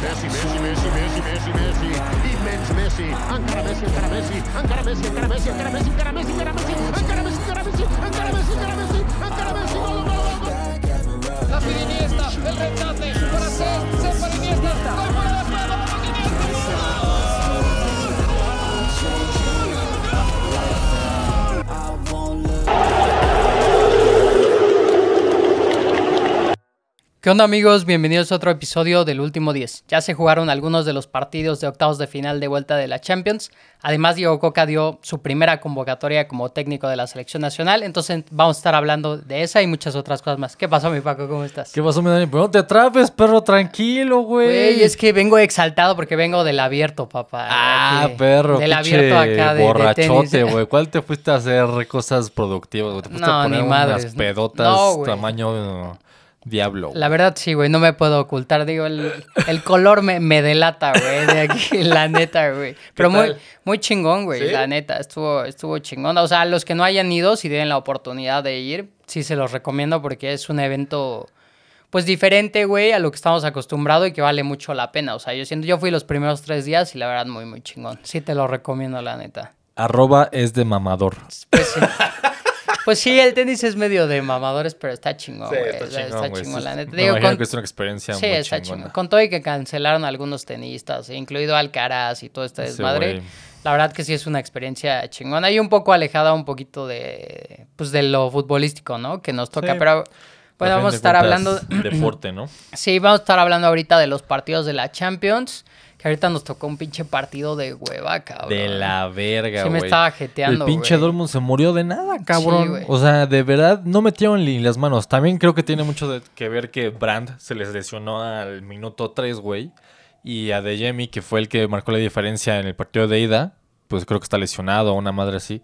Messi, Messi, Messi, Messi, Messi, Messi. Immens Messi. Encara Messi, encara Messi. Encara Messi, encara Messi, encara Messi, encara Messi, encara Messi. Encara Messi, encara Messi, encara Messi, encara Messi. Encara Messi, gol, gol, gol, gol. La Iniesta, el rechace para ser, ser para Iniesta, gol fuera ¿Qué onda amigos? Bienvenidos a otro episodio del Último 10. Ya se jugaron algunos de los partidos de octavos de final de vuelta de la Champions. Además, Diego Coca dio su primera convocatoria como técnico de la selección nacional. Entonces vamos a estar hablando de esa y muchas otras cosas más. ¿Qué pasó, mi Paco? ¿Cómo estás? ¿Qué pasó, mi Dani? Pero no te atrapes, perro, tranquilo, güey. Güey, es que vengo exaltado porque vengo del abierto, papá. Ah, Aquí, perro. Del abierto acá de, Borrachote, güey. ¿Cuál te fuiste a hacer cosas productivas? güey? Te fuiste No, a poner ni unas madres. pedotas No, tamaño diablo. La verdad, sí, güey, no me puedo ocultar. Digo, el, el color me, me delata, güey, de aquí, la neta, güey. Pero muy, muy chingón, güey, ¿Sí? la neta, estuvo, estuvo chingón. O sea, los que no hayan ido, si tienen la oportunidad de ir, sí se los recomiendo porque es un evento, pues, diferente, güey, a lo que estamos acostumbrados y que vale mucho la pena. O sea, yo siento, yo fui los primeros tres días y la verdad, muy, muy chingón. Sí te lo recomiendo, la neta. Arroba es de mamador. Pues sí. Pues sí, el tenis es medio de mamadores, pero está chingón, güey. está chingón, Sí, la neta. me Digo, imagino con- que es una experiencia Sí, muy está chingona. chingón. Con todo y que cancelaron algunos tenistas, incluido Alcaraz y todo este desmadre. La verdad que sí es una experiencia chingona y un poco alejada un poquito de pues de lo futbolístico, ¿no? Que nos toca, Sí. pero A bueno, fin vamos a de estar hablando Deporte, ¿no? Sí, vamos a estar hablando ahorita de los partidos de la Champions, que ahorita nos tocó un pinche partido de hueva, cabrón. De la verga, Sí güey. me estaba jeteando, El pinche. Dortmund se murió de nada, cabrón. güey. o sea, de verdad, no metieron ni las manos. También creo que tiene mucho de- que ver que Brandt se les lesionó al minuto 3, güey. Y a De Jemi, que fue el que marcó la diferencia en el partido de ida, pues creo que está lesionado, una madre así.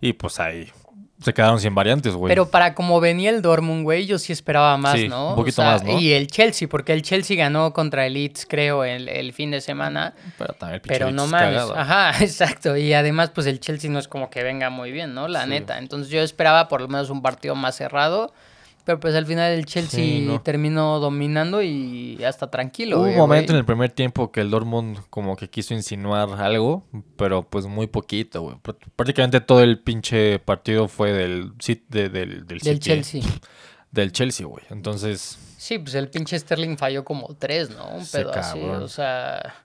Y pues ahí se quedaron sin variantes, güey. Pero para como venía el Dortmund, güey, yo sí esperaba más, Sí, ¿no? un poquito más, ¿no? Y el Chelsea, porque el Chelsea ganó contra el Leeds, creo, el, el fin de semana. Pero también el Pero no es mames. Ajá, exacto. Y además, pues el Chelsea no es como que venga muy bien, ¿no? La Sí. neta. Entonces yo esperaba por lo menos un partido más cerrado. Pero pues al final el Chelsea Sí, no. terminó dominando y hasta tranquilo. Hubo un güey, momento en el primer tiempo que el Dortmund como que quiso insinuar algo, pero pues muy poquito, güey. Pr- Prácticamente todo el pinche partido fue del de- del, del, Del City, Chelsea. Del Chelsea, güey. Entonces, Sí, pues el pinche Sterling falló como tres, ¿no? Un pedo así. O sea,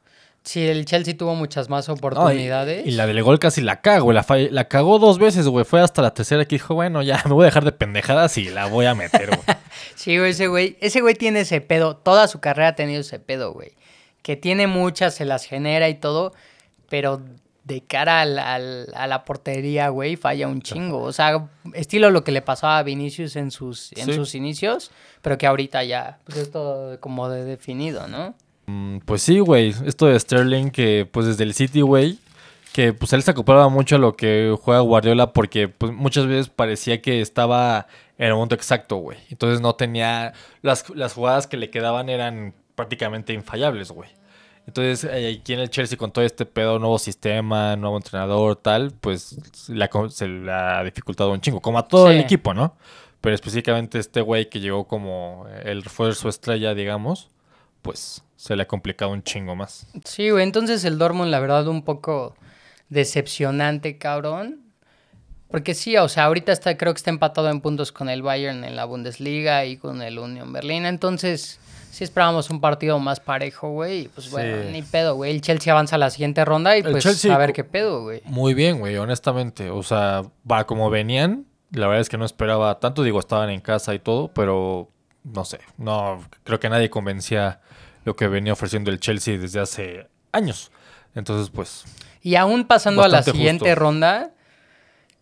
sí, el Chelsea tuvo muchas más no, y- oportunidades. y, la del gol casi la cago, güey. La, la cagó dos veces, güey. Fue hasta la tercera que dijo, bueno, ya me voy a dejar de pendejadas y la voy a meter, güey. Sí, güey, ese güey, ese güey tiene ese pedo, toda su carrera ha tenido ese pedo, güey. Que tiene muchas, se las genera y todo, pero de cara al- al- a la portería, güey, falla un chingo. O sea, estilo lo que le pasaba a Vinicius en sus, en Sí. sus inicios, pero que ahorita ya, pues es todo como de definido, ¿no? Mm, Pues sí, güey. Esto de Sterling, que pues desde el City, güey, que pues él se acoplaba mucho a lo que juega Guardiola porque pues muchas veces parecía que estaba en el momento exacto, güey. Entonces no tenía... Las, las jugadas que le quedaban eran prácticamente infallables, güey. Entonces eh, aquí en el Chelsea con todo este pedo, nuevo sistema, nuevo entrenador, tal, pues la se le ha dificultado un chingo, como a todo Sí. el equipo, ¿no? Pero específicamente este güey que llegó como el refuerzo estrella, digamos, pues se le ha complicado un chingo más. Sí, güey, entonces el Dortmund, la verdad, un poco decepcionante, cabrón. Porque sí, o sea, ahorita está, creo que está empatado en puntos con el Bayern en la Bundesliga y con el Union Berlin. Entonces, sí esperábamos un partido más parejo, güey. Y pues bueno, Sí. ni pedo, güey. El Chelsea avanza a la siguiente ronda y El pues Chelsea a ver qué pedo, güey. Muy bien, güey, honestamente. O sea, va como venían. La verdad es que no esperaba tanto. Digo, estaban en casa y todo, pero no sé. No, creo que nadie convencía lo que venía ofreciendo el Chelsea desde hace años. Entonces, pues, Y aún pasando a la siguiente justo. ronda,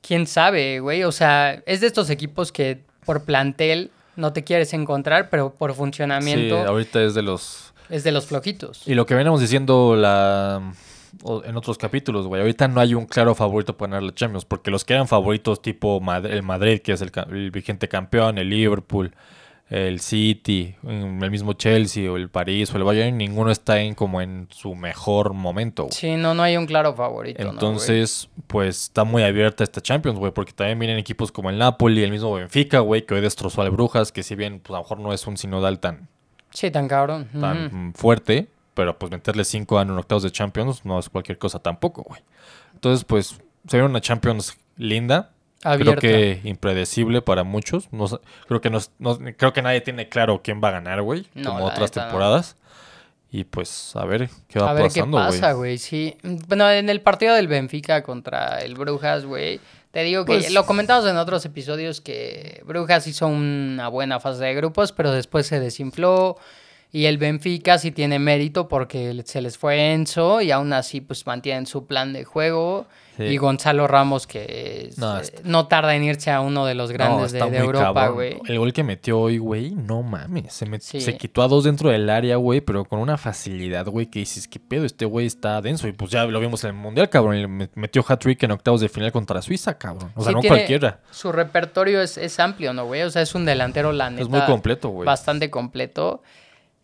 quién sabe, güey. O sea, es de estos equipos que por plantel no te quieres encontrar, pero por sí, funcionamiento ahorita es de los es de los flojitos. Y lo que veníamos diciendo la, en otros capítulos, güey, ahorita no hay un claro favorito para ganar la Champions, porque los que eran favoritos tipo Mad- el Madrid, que es el vigente campeón, el Liverpool, el City, mm, el mismo Chelsea o el París o el Bayern, ninguno está en como en su mejor momento. güey. Sí, no, no hay un claro favorito. Entonces, pues está muy abierta esta Champions, güey, porque también vienen equipos como el Napoli, el mismo Benfica, güey, que hoy destrozó al Brujas, que si bien pues, a lo mejor no es un sinodal tan, Sí, tan cabrón. tan fuerte, pero pues meterle 5 en un octavos de Champions no es cualquier cosa tampoco, güey. Entonces, pues, se ve una Champions linda. Abierta. Creo que impredecible para muchos. No, creo, que no, creo que nadie tiene claro quién va a ganar, güey. No, como otras temporadas. Y pues, a ver qué va A ver pasando, qué güey. pasa, güey. Sí. Bueno, en el partido del Benfica contra el Brujas, güey. Te digo que Pues- lo comentamos en otros episodios que Brujas hizo una buena fase de grupos, pero después se desinfló. Y el Benfica sí tiene mérito porque se les fue Enzo y aún así pues mantienen su plan de juego. Sí. Y Gonzalo Ramos que No, eh, no tarda en irse a uno de los grandes de, Europa, güey. El gol que metió hoy, güey, no mames. Se, met- Sí. se quitó a dos dentro del área, güey, pero con una facilidad, güey, que dices, ¿qué pedo? Este güey está denso. Y pues ya lo vimos en el Mundial, cabrón. y le met- metió hat-trick en octavos de final contra Suiza, cabrón. O sea, Sí, no cualquiera. Su repertorio es, es amplio, ¿no, güey? O sea, es un delantero, la neta. Es muy completo, güey. Bastante completo.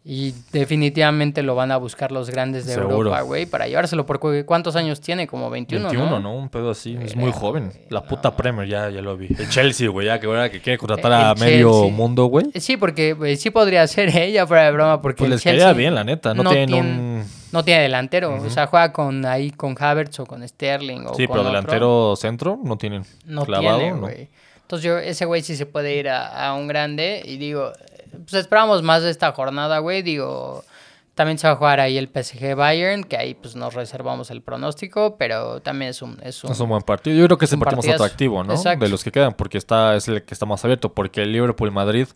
Y definitivamente lo van a buscar los grandes de Seguro. Europa, güey, para llevárselo. Porque ¿cuántos años tiene? Como 21, 21, ¿no? ¿no? Un pedo así. Es Verga, muy joven. La no. puta Premier, ya, ya lo vi. El Chelsea, güey, ya que ahora que quiere contratar El a medio mundo, güey. Eh, Sí, porque sí podría ser ella fuera de broma. Porque Pues el les Chelsea bien, la neta. No, tienen tiene- un. No tiene delantero. O sea, juega con ahí con Havertz o con Sterling. O Sí, con pero otro. delantero centro no tienen. No clavado, tiene, ¿no? güey. Entonces yo, ese güey sí se puede ir a, a un grande. Y digo, eh, pues esperamos más de esta jornada, güey. Digo, también se va a jugar ahí el PSG Bayern, que ahí pues nos reservamos el pronóstico, pero también es un... Es un, Es un buen partido. Yo creo que es el partido más atractivo, ¿no? Exacto. De los que quedan, porque está, es el que está más abierto. Porque el Liverpool-Madrid,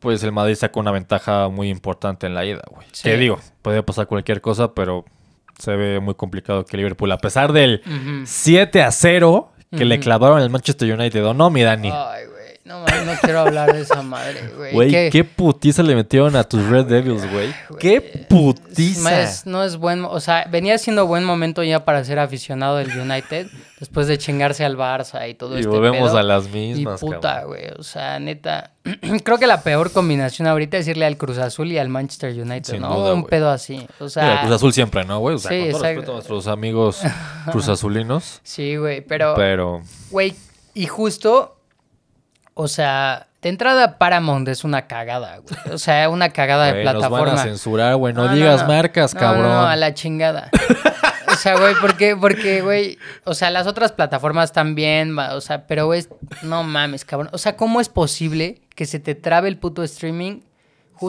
pues el Madrid sacó una ventaja muy importante en la ida, güey. Sí. Que digo, puede pasar cualquier cosa, pero se ve muy complicado que Liverpool, a pesar del Ujú. 7 a 0 que le clavaron al Manchester United, ¿o no, mi Dani? Ay, güey. No, no quiero hablar de esa madre, güey. Güey, ¿Qué? qué putiza le metieron a tus Red Devils, güey. Qué putiza. Es- no es buen, o sea, venía siendo buen momento ya para ser aficionado del United después de chingarse al Barça y todo Y este volvemos pedo. a las Y mismas, puta, cabrón. güey, o sea, neta, creo que la peor combinación ahorita es irle al Cruz Azul y al Manchester United, Sin ¿no? duda, Un pedo así, o sea, Mira, Cruz Azul siempre, ¿no, güey? O sea, Sí, con todo respeto a nuestros amigos Cruz Azulinos. sí, güey, pero, Pero güey, y justo, o sea, de entrada Paramount es una cagada, güey, o sea, una cagada de güey, nos van plataforma. a censurar, güey. No, digas no. marcas, cabrón. No, no, a la chingada. O sea, güey, ¿por qué? Porque, güey, o sea, las otras plataformas también, o sea, pero, güey, no mames, cabrón. O sea, ¿cómo es posible que se te trabe el puto streaming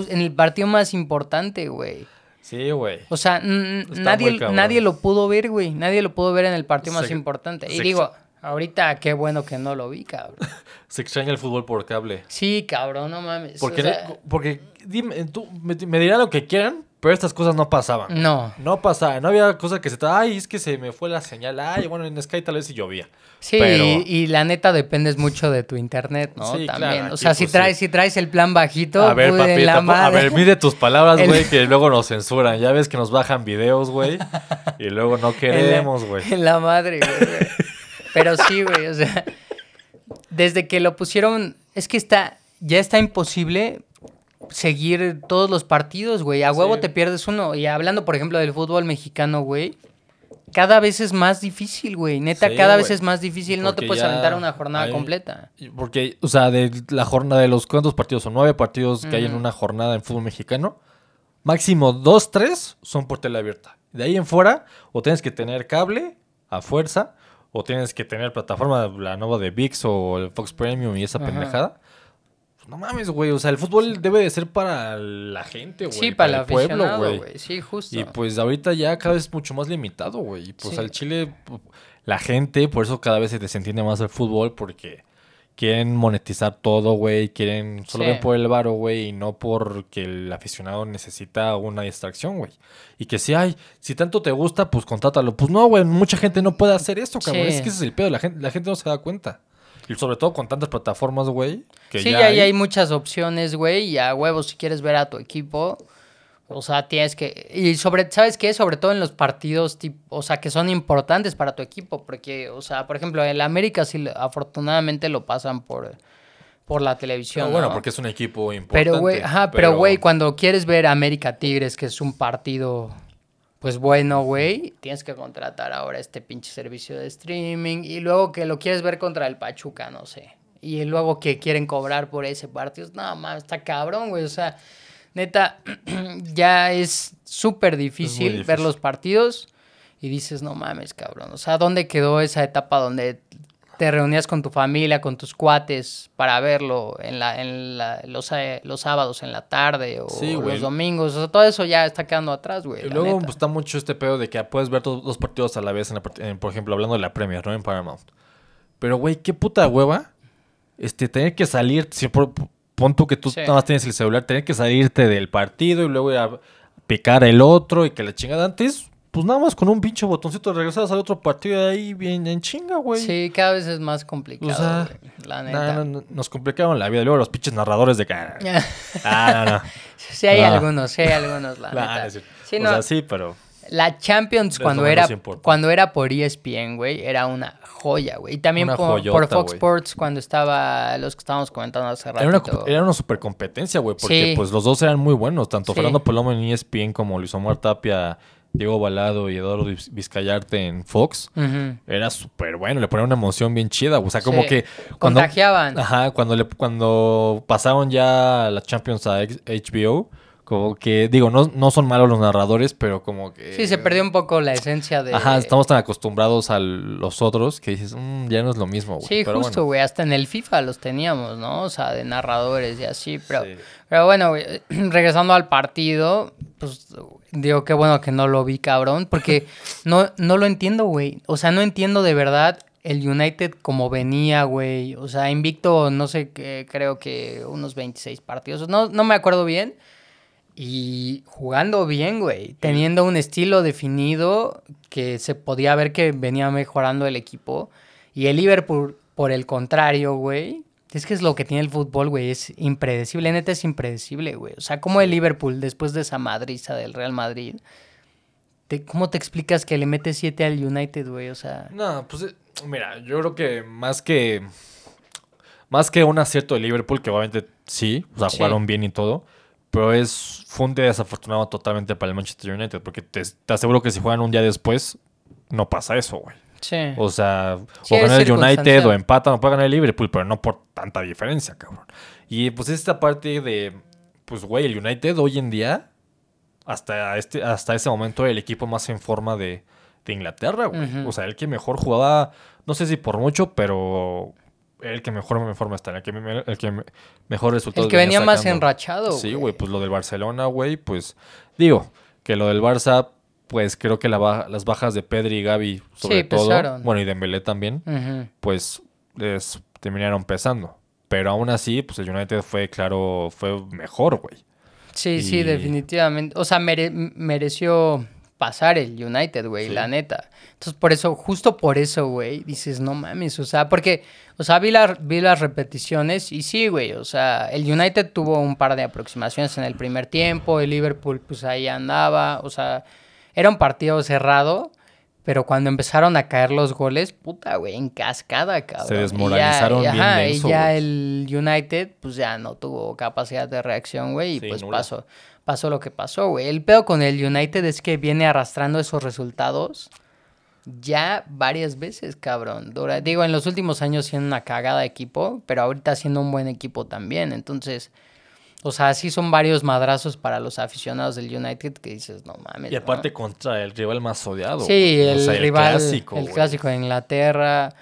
en el partido más importante, güey? Sí, güey. O sea, nadie, nadie lo pudo ver, güey. Nadie lo pudo ver en el partido más importante. Y digo, ahorita qué bueno que no lo vi, cabrón. Se extraña el fútbol por cable. Sí, cabrón, no mames. Porque, o sea, porque dime, tú, me, me dirán lo que quieran, pero estas cosas no pasaban. no. No pasaba, no había cosa que se te... Ay, es que se me fue la señal. Ay, bueno, en Sky tal vez sí llovía. Sí, Pero- y, y la neta dependes mucho de tu internet, ¿no? Sí, claro, También. o sea, si pues, traes, sí. si traes el plan bajito, A ver, papi, la tampoco- a ver, mide tus palabras, El- güey, que luego nos censuran. Ya ves que nos bajan videos, güey, y luego no queremos, güey. En la madre, güey. Pero sí, güey, o sea, desde que lo pusieron, es que está, ya está imposible seguir todos los partidos, güey. A huevo Sí. te pierdes uno. Y hablando, por ejemplo, del fútbol mexicano, güey. Cada vez es más difícil, güey. Neta, Sí, cada vez es más difícil. no te puedes aventar una jornada hay- completa. Porque, o sea, de la jornada de los cuántos partidos son nueve partidos que hay en una jornada en fútbol mexicano, máximo dos, tres son por tele abierta. De ahí en fuera, o tienes que tener cable a fuerza, o tienes que tener plataforma, la nueva de VIX o el Fox Premium y esa Ajá. pendejada. Pues no mames, güey. O sea, el fútbol debe de ser para la gente, güey. Sí, para, el pueblo, güey. Sí, justo. Y pues ahorita ya cada vez es mucho más limitado, güey. Y pues Sí. al Chile, la gente, por eso cada vez se desentiende más el fútbol, porque quieren monetizar todo, güey. Quieren, solo Sí. ven por el varo, güey, y no porque el aficionado necesita una distracción, güey. Y que si hay, si tanto te gusta, pues contrátalo. Pues no, güey, mucha gente no puede hacer esto, cabrón. Sí. Es que ese es el pedo, la gente, la gente no se da cuenta. Y sobre todo con tantas plataformas, güey. Sí, ya ya, hay. hay muchas opciones, güey, y a huevos si quieres ver a tu equipo. O sea, tienes que... Y sobre, ¿sabes qué? Sobre todo en los partidos, tipo, o sea, que son importantes para tu equipo. Porque, o sea, por ejemplo, el América sí, afortunadamente lo pasan por, por la televisión, No, bueno, ¿no? porque es un equipo importante. Pero, güey, ajá, pero, güey, cuando quieres ver América Tigres, que es un partido, pues bueno, güey, tienes que contratar ahora este pinche servicio de streaming. Y luego que lo quieres ver contra el Pachuca, no sé. Y luego que quieren cobrar por ese partido. No, mames, está cabrón, güey. O sea, neta, ya es súper difícil, difícil. ver los partidos y dices, no mames, cabrón. O sea, ¿dónde quedó esa etapa donde te reunías con tu familia, con tus cuates para verlo en, la, en la- los, eh, los sábados en la tarde o Sí, los domingos? O sea, todo eso ya está quedando atrás, güey. Y luego pues, está mucho este pedo de que puedes ver todos los partidos a la vez, en la en, por ejemplo, hablando de la Premier, ¿no? En Paramount. Pero, güey, qué puta hueva. Este, tener que salir, si por- pon tú que tú Sí. nada más tienes el celular, tener que salirte del partido y luego ir a picar el otro y que la chingada antes, pues nada más con un pinche botoncito regresas al otro partido y ahí bien en chinga, güey. Sí, cada vez es más complicado, O sea, güey, la neta. no, no, nos complicaron la vida. Luego los pinches narradores de cara. Ah, no, no. sí hay Ah. algunos, sí hay algunos, la neta. no. Sí, o no, sea, sí, pero. La Champions cuando era, cuando era por ESPN, güey, era una joya, güey. Y también por, por joyota, Fox güey. Sports cuando estaba, los que estábamos comentando hace rato. Era una, era una super competencia, güey, porque Sí. pues los dos eran muy buenos, tanto Sí. Fernando Palomo en ESPN como Luis Omar Tapia, Diego Balado y Eduardo Viz- Vizcayarte en Fox. Era súper bueno, le ponía una emoción bien chida, o sea, como Sí. que cuando Contagiaban. Ajá, cuando le cuando pasaron ya la Champions a HBO, como que digo, no, no son malos los narradores, pero como que Sí, se perdió un poco la esencia de... Ajá, estamos tan acostumbrados a los otros que dices, "Mm, ya no es lo mismo, güey. Sí, Pero justo, bueno. güey. Hasta en el FIFA los teníamos, ¿no? O sea, de narradores y así. Pero, Sí. pero bueno, güey, regresando al partido, pues digo, qué bueno que no lo vi, cabrón. Porque no, no lo entiendo, güey. O sea, no entiendo de verdad el United como venía, güey. O sea, invicto, no sé, qué, creo que unos 26 partidos. No, no me acuerdo bien. Y jugando bien, güey. Teniendo un estilo definido que se podía ver que venía mejorando el equipo. Y el Liverpool, por el contrario, güey. Es que es lo que tiene el fútbol, güey. Es impredecible. Neta es impredecible, güey. O sea, como el Liverpool, después de esa madriza del Real Madrid. te- ¿Cómo te explicas que le mete 7 al United, güey? O sea. No, pues eh, mira, yo creo que más que más que un acierto de Liverpool, que obviamente sí, o sea, Sí. jugaron bien y todo, pero es fue un día desafortunado totalmente para el Manchester United, porque te, te aseguro que si juegan un día después, no pasa eso, güey. Sí. O sea, Sí, o es ganar el United o empatan o puede ganar el Liverpool, pero no por tanta diferencia, cabrón. Y pues esta parte de, pues güey, el United hoy en día, hasta este, hasta ese momento, el equipo más en forma de, de Inglaterra, güey. O sea, el que mejor jugaba, no sé si por mucho, pero el que mejor en forma está, el que, me- el que me- mejor resultados el que venía más enrachado, Sí, güey, pues lo del Barcelona, güey, pues digo, que lo del Barça, pues creo que la baja- las bajas de Pedri y Gaby, sobre Sí, todo, pesaron. bueno, y Dembélé también, pues les terminaron pesando. Pero aún así, pues el United fue, claro, fue mejor, güey. Sí, sí, definitivamente. O sea, mere- mereció pasar el United, güey, Sí. la neta. Entonces, por eso, justo por eso, güey, dices, no mames, o sea, porque, o sea, vi, la- vi las repeticiones y sí, güey, o sea, el United tuvo un par de aproximaciones en el primer tiempo, el Liverpool, pues ahí andaba, o sea, era un partido cerrado. Pero cuando empezaron a caer los goles, puta, güey, en cascada, cabrón. Se Y ya- desmoralizaron y, bien ajá, denso, Y ya el United, pues ya no tuvo capacidad de reacción, güey, y Sí, pues nula. pasó, pasó lo que pasó, güey. El pedo con el United es que viene arrastrando esos resultados ya varias veces, cabrón. Dura- digo, en los últimos años siendo una cagada de equipo, pero ahorita siendo un buen equipo también. Entonces, o sea, sí son varios madrazos para los aficionados del United que dices, no mames. Y ¿no?". aparte contra el rival más odiado. Sí. O el rival, clásico, el clásico de Inglaterra.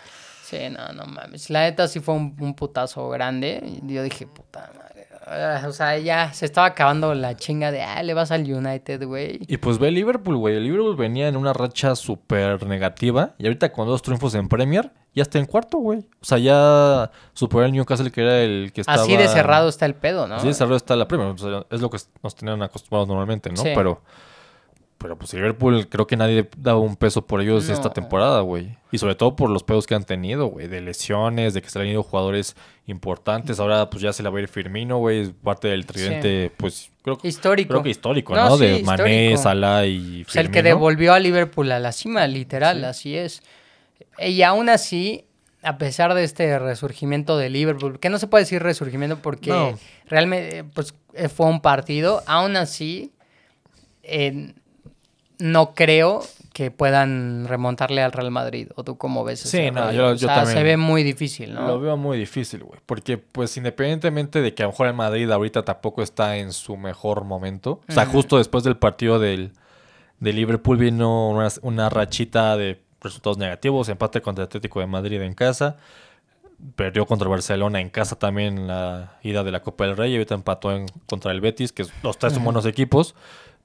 Sí, no, no mames. La neta sí fue un, un putazo grande. Yo dije, puta madre. Ah, O sea, ya se estaba acabando la chinga de, ah, le vas al United, güey. Y pues ve Liverpool, güey. El Liverpool venía en una racha súper negativa. Y ahorita con dos triunfos en Premier, ya está en cuarto, güey. O sea, ya superó el Newcastle, que era el que estaba... Así de cerrado está el pedo, ¿no? Así de cerrado está la Premier. O sea, es lo que nos tenían acostumbrados normalmente, ¿no? Sí. Pero... Pero pues Liverpool creo que nadie daba un peso por ellos esta No. temporada, güey. Y sobre todo por los pedos que han tenido, güey. De lesiones, de que se le han ido jugadores importantes. Ahora pues ya se la va a ir Firmino, güey. Parte del tridente, pues creo, Histórico. creo que histórico, No, ¿no? sí, de Mané. Salah y O sea, el que Firmino. devolvió a Liverpool a la cima, literal, así es. Y aún así, a pesar de este resurgimiento de Liverpool, que no se puede decir resurgimiento porque No. realmente eh, pues, eh, fue un partido, aún así, eh, no creo que puedan remontarle al Real Madrid. ¿O tú cómo ves Sí, ese no, rollo? yo- O yo sea, también. se ve muy difícil, ¿no? Lo veo muy difícil, güey. Porque, pues, independientemente de que a lo mejor el Madrid ahorita tampoco está en su mejor momento. O sea, justo después del partido del, de Liverpool vino una, una rachita de resultados negativos. Empate contra el Atlético de Madrid en casa. Perdió contra el Barcelona en casa también en la ida de la Copa del Rey. Y ahorita empató en- contra el Betis, que los tres son buenos equipos.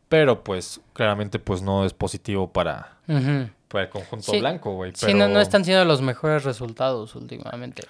Pero, pues, claramente, pues, no es positivo para, para el conjunto Sí. blanco, güey. Sí, no, no pero- están siendo los mejores resultados últimamente.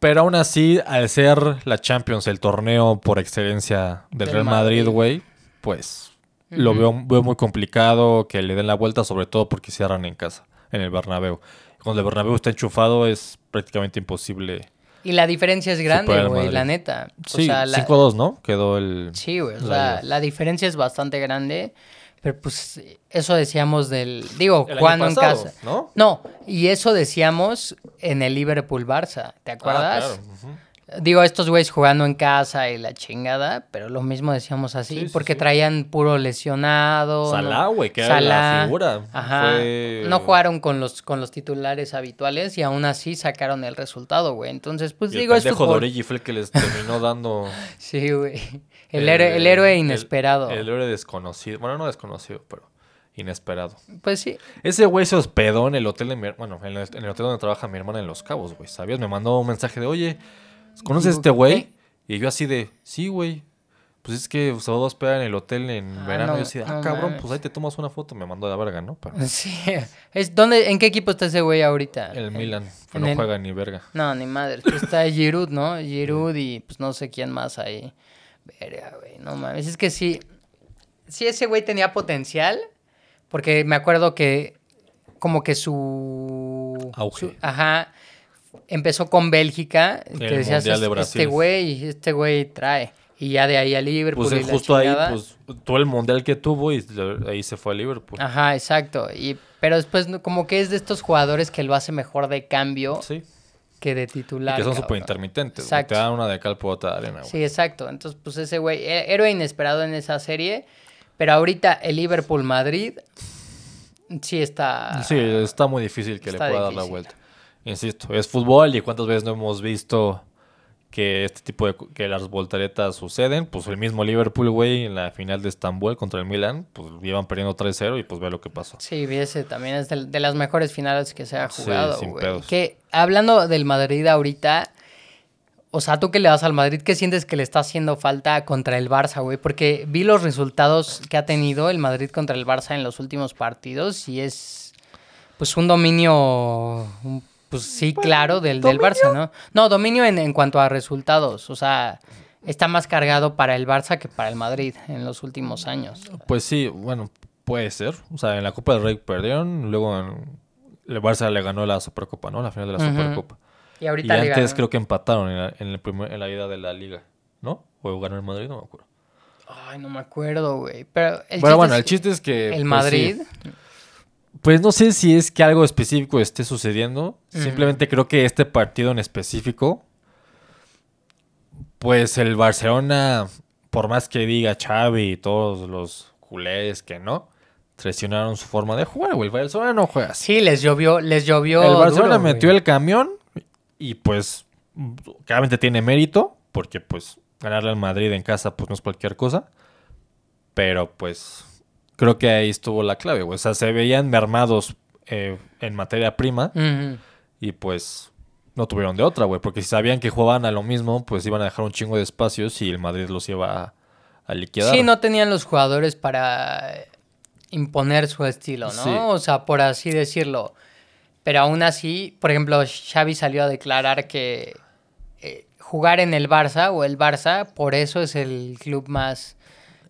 Pero aún así, al ser la Champions el torneo por excelencia del, Del Real Madrid, Madrid. güey, pues lo veo, veo muy complicado que le den la vuelta, sobre todo porque cierran en casa, en el Bernabéu. Cuando el Bernabéu está enchufado es prácticamente imposible. Y la diferencia es grande, güey, la neta. O Sí, sea, la- 5-2, ¿no? Quedó el... Sí, güey. O sea, la diferencia es bastante grande. Pero pues eso decíamos del. Digo, El año jugando en casa. ¿no? No, y eso decíamos en el Liverpool Barça. ¿Te Ah, acuerdas? claro, ujú. Digo, estos güeyes jugando en casa y la chingada, pero lo mismo decíamos así, Sí, sí, porque sí. traían puro lesionado. Salah, ¿no? güey, que era la figura. Ajá. Fue- No jugaron con los, con los titulares habituales y aún así sacaron el resultado, güey. Entonces, pues Y digo, el pendejo de fútbol. Origi fue el que les terminó dando... Sí, güey. El, héroe, el héroe inesperado. El, héroe desconocido. Bueno, no desconocido, pero inesperado. Pues sí. Ese güey se hospedó en el hotel de mi Bueno, en el, en el hotel donde trabaja mi hermana en Los Cabos, güey. ¿Sabías? Me mandó un mensaje de, oye, ¿conoces a Digo, este güey? Y yo así de, sí, güey. Pues es que se va a hospedar en el hotel en Ah, verano. no, yo así de, ah, no cabrón, pues ahí te tomas una foto. Me mandó a la verga, ¿no? Pero Sí. Es, ¿dónde, ¿En qué equipo está ese güey ahorita? el Milan pues, no el- juega ni verga. No, ni madre. Pues Está Giroud, ¿no? Giroud y pues no sé quién más ahí. Verga, güey. No mames. Es que sí. Sí, ese güey tenía potencial. Porque me acuerdo que como que su... Auge. su- ajá. Empezó con Bélgica. El que decías, este güey, este güey trae. Y ya de ahí a Liverpool Pues y justo ahí, pues, todo el mundial que tuvo y ahí se fue a Liverpool. Ajá, exacto. Y, pero después como que es de estos jugadores que lo hace mejor de cambio Sí. que de Y titular. que son súper intermitentes. Te dan una de cal por otra de arena, güey. Sí, exacto. Entonces, pues ese güey, eh, héroe inesperado en esa serie. Pero ahorita el Liverpool-Madrid sí está... Sí, está muy difícil que le pueda dar la vuelta. Insisto, es fútbol y cuántas veces no hemos visto que este tipo de que las voltaretas suceden. Pues el mismo Liverpool, güey, en la final de Estambul contra el Milan, pues iban perdiendo 3-0 y pues ve lo que pasó. Sí, vi ese también es de, de las mejores finales que se ha jugado, güey. Que hablando del Madrid ahorita, o sea, tú que le das al Madrid, ¿qué sientes que le está haciendo falta contra el Barça, güey? Porque vi los resultados que ha tenido el Madrid contra el Barça en los últimos partidos y es pues un dominio, un- pues sí, claro, del, del Barça, ¿no? No, dominio en, en cuanto a resultados, o sea, está más cargado para el Barça que para el Madrid en los últimos años. Pues sí, bueno, puede ser. O sea, en la Copa del Rey perdieron, luego en el Barça le ganó la Supercopa, ¿no? La final de la. Supercopa. Y Y ahorita le antes ganó. creo que empataron en la, en el primer- en la ida de la liga, ¿no? O ganó el Madrid, no me acuerdo. Ay, no me acuerdo, güey. Pero el bueno, chiste bueno, es el chiste es que... El pues, Madrid. sí. Pues no sé si es que algo específico esté sucediendo. Simplemente creo que este partido en específico, pues el Barcelona, por más que diga Xavi y todos los culés que no, traicionaron su forma de jugar, güey. El Barcelona no juega así. Sí, les llovió, les llovió. el Barcelona duro, metió güey. el camión y pues claramente tiene mérito porque pues ganarle al Madrid en casa pues no es cualquier cosa. Pero pues creo que ahí estuvo la clave, güey. O sea, se veían mermados eh, en materia prima y pues no tuvieron de otra, güey. Porque si sabían que jugaban a lo mismo, pues iban a dejar un chingo de espacios y el Madrid los iba a, a liquidar. Sí, no tenían los jugadores para imponer su estilo, ¿no? Sí. O sea, por así decirlo. Pero aún así, por ejemplo, Xavi salió a declarar que eh, jugar en el Barça o el Barça, por eso es el club más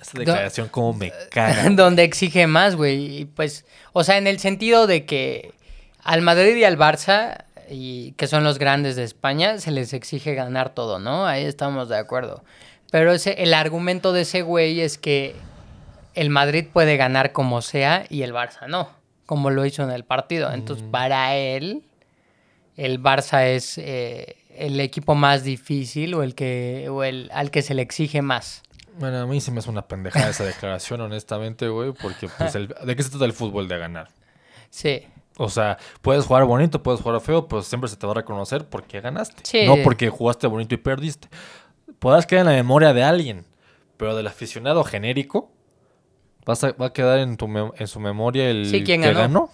Esta declaración como me caga. donde exige más, güey. Y pues, o sea, en el sentido de que al Madrid y al Barça, y que son los grandes de España, se les exige ganar todo, ¿no? Ahí estamos de acuerdo. Pero ese, el argumento de ese güey es que el Madrid puede ganar como sea y el Barça no, como lo hizo en el partido. Entonces, para él, el Barça es eh, el equipo más difícil o el que o el al que se le exige más. Bueno, a mí se me hace una pendejada esa declaración, honestamente, güey, porque pues el- ¿de qué se trata el fútbol? De ganar. Sí. O sea, puedes jugar bonito, puedes jugar feo, pero siempre se te va a reconocer porque ganaste. Sí. No porque jugaste bonito y perdiste. Podrás quedar en la memoria de alguien, pero del aficionado genérico vas a- va a quedar en, tu en su memoria el Sí, ¿quién que ganó?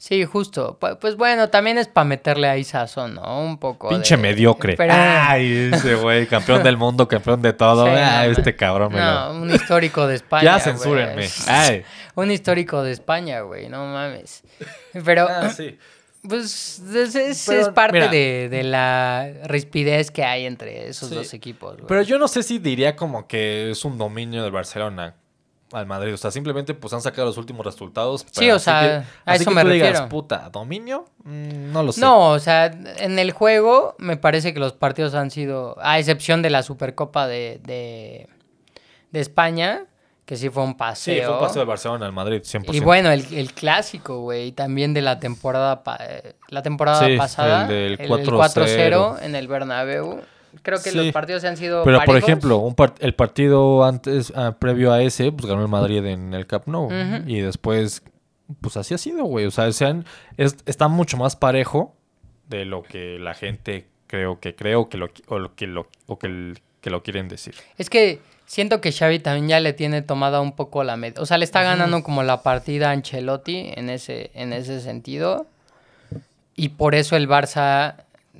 Sí, justo. Pu- Pues bueno, también es para meterle ahí sazón, ¿no? Un poco. Pinche de- mediocre. Pero- Ay, ese güey, campeón del mundo, campeón de todo. Sí, no, este cabrón me No, lo- un histórico de España. Ya censúrenme. Ay. Un histórico de España, güey. No mames. Pero, Ah, sí. pues, es, es- Pero, es parte mira. de, de la rispidez que hay entre esos Sí. dos equipos, güey. Pero yo no sé si diría como que es un dominio del Barcelona al Madrid. O sea, simplemente pues han sacado los últimos resultados. Sí, o sea, que- a eso que me tú digas, refiero. puta, ¿dominio? Mm, no lo sé. No, o sea, en el juego me parece que los partidos han sido, a excepción de la Supercopa de, de, de España, que sí fue un Sí, paseo. fue un paseo del Barcelona al Madrid, 100%. Y bueno, el, el clásico, güey, también de la temporada pa- eh, la temporada Sí, pasada, el del el 4-0 en el Bernabéu. Creo que Sí. los partidos han sido Pero, por ejemplo, un el partido antes, ah, previo a ese, pues ganó el Madrid en el Camp Nou. Ujú. Y después, pues así ha sido, güey. O sea, se han- es- está mucho más parejo de lo que la gente creo que creo que lo, o lo que lo, o que, el- que lo quieren decir. Es que siento que Xavi también ya le tiene tomada un poco la media. O sea, le está ganando como la partida a Ancelotti en ese, en ese sentido. Y por eso el Barça,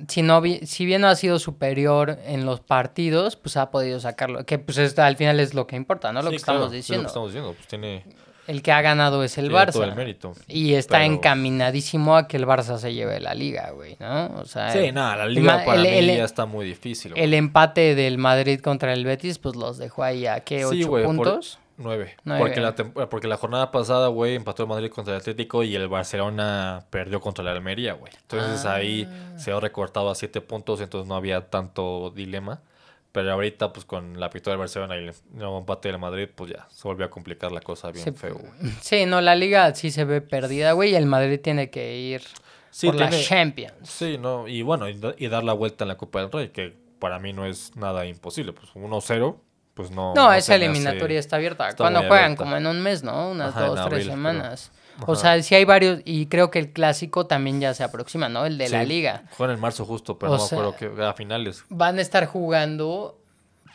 si, no, si bien no ha sido superior en los partidos, pues ha podido sacarlo. Que pues es- al final es lo que importa, ¿no? Lo Sí, que estamos claro, diciendo. Lo que estamos diciendo, pues tiene, El que ha ganado es el tiene Barça. todo el mérito. Y está Pero- encaminadísimo a que el Barça se lleve la liga, güey, ¿no? O sea, Sí, el- nada, la liga para el- mí el- ya está muy difícil. güey. el empate del Madrid contra el Betis, pues los dejó ahí a qué, ocho Sí, güey, por- puntos. Nueve. Nueve. Porque, la porque la jornada pasada, güey, empató el Madrid contra el Atlético y el Barcelona perdió contra la Almería, güey. Entonces ahí Ah. se ha recortado a siete puntos, entonces no había tanto dilema. Pero ahorita, pues con la victoria del Barcelona y el nuevo empate del Madrid, pues ya se volvió a complicar la cosa bien feo, güey. Sí, no, la liga sí se ve perdida, güey, y el Madrid tiene que ir Sí, por la Champions. Sí, no, y bueno, y, y dar la vuelta en la Copa del Rey, que para mí no es nada imposible. Pues 1-0, pues no. No, no esa hace- eliminatoria está abierta. está Cuando juegan, abierta. como en un mes, ¿no? Unas Ajá, dos, tres abril, creo. semanas. O sea, sí hay varios, y creo que el clásico también ya se aproxima, ¿no? El de la liga. Juegan en marzo justo, pero O no sea- me acuerdo que a finales. Van a estar jugando,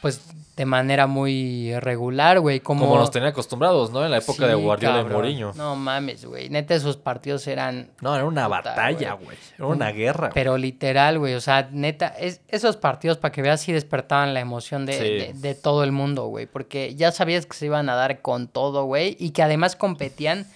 pues, de manera muy regular, güey. Como, Como nos tenía acostumbrados, ¿no? En la época de Sí, Guardiola cabrón. y Mourinho. No. No mames, güey. Neta, esos partidos eran era una Puta, batalla, güey. Era una guerra. güey. Pero literal, güey, o sea, neta, es, esos partidos para que veas si despertaban la emoción de, Sí. de- de todo el mundo, güey, porque ya sabías que se iban a dar con todo, güey, y que además competían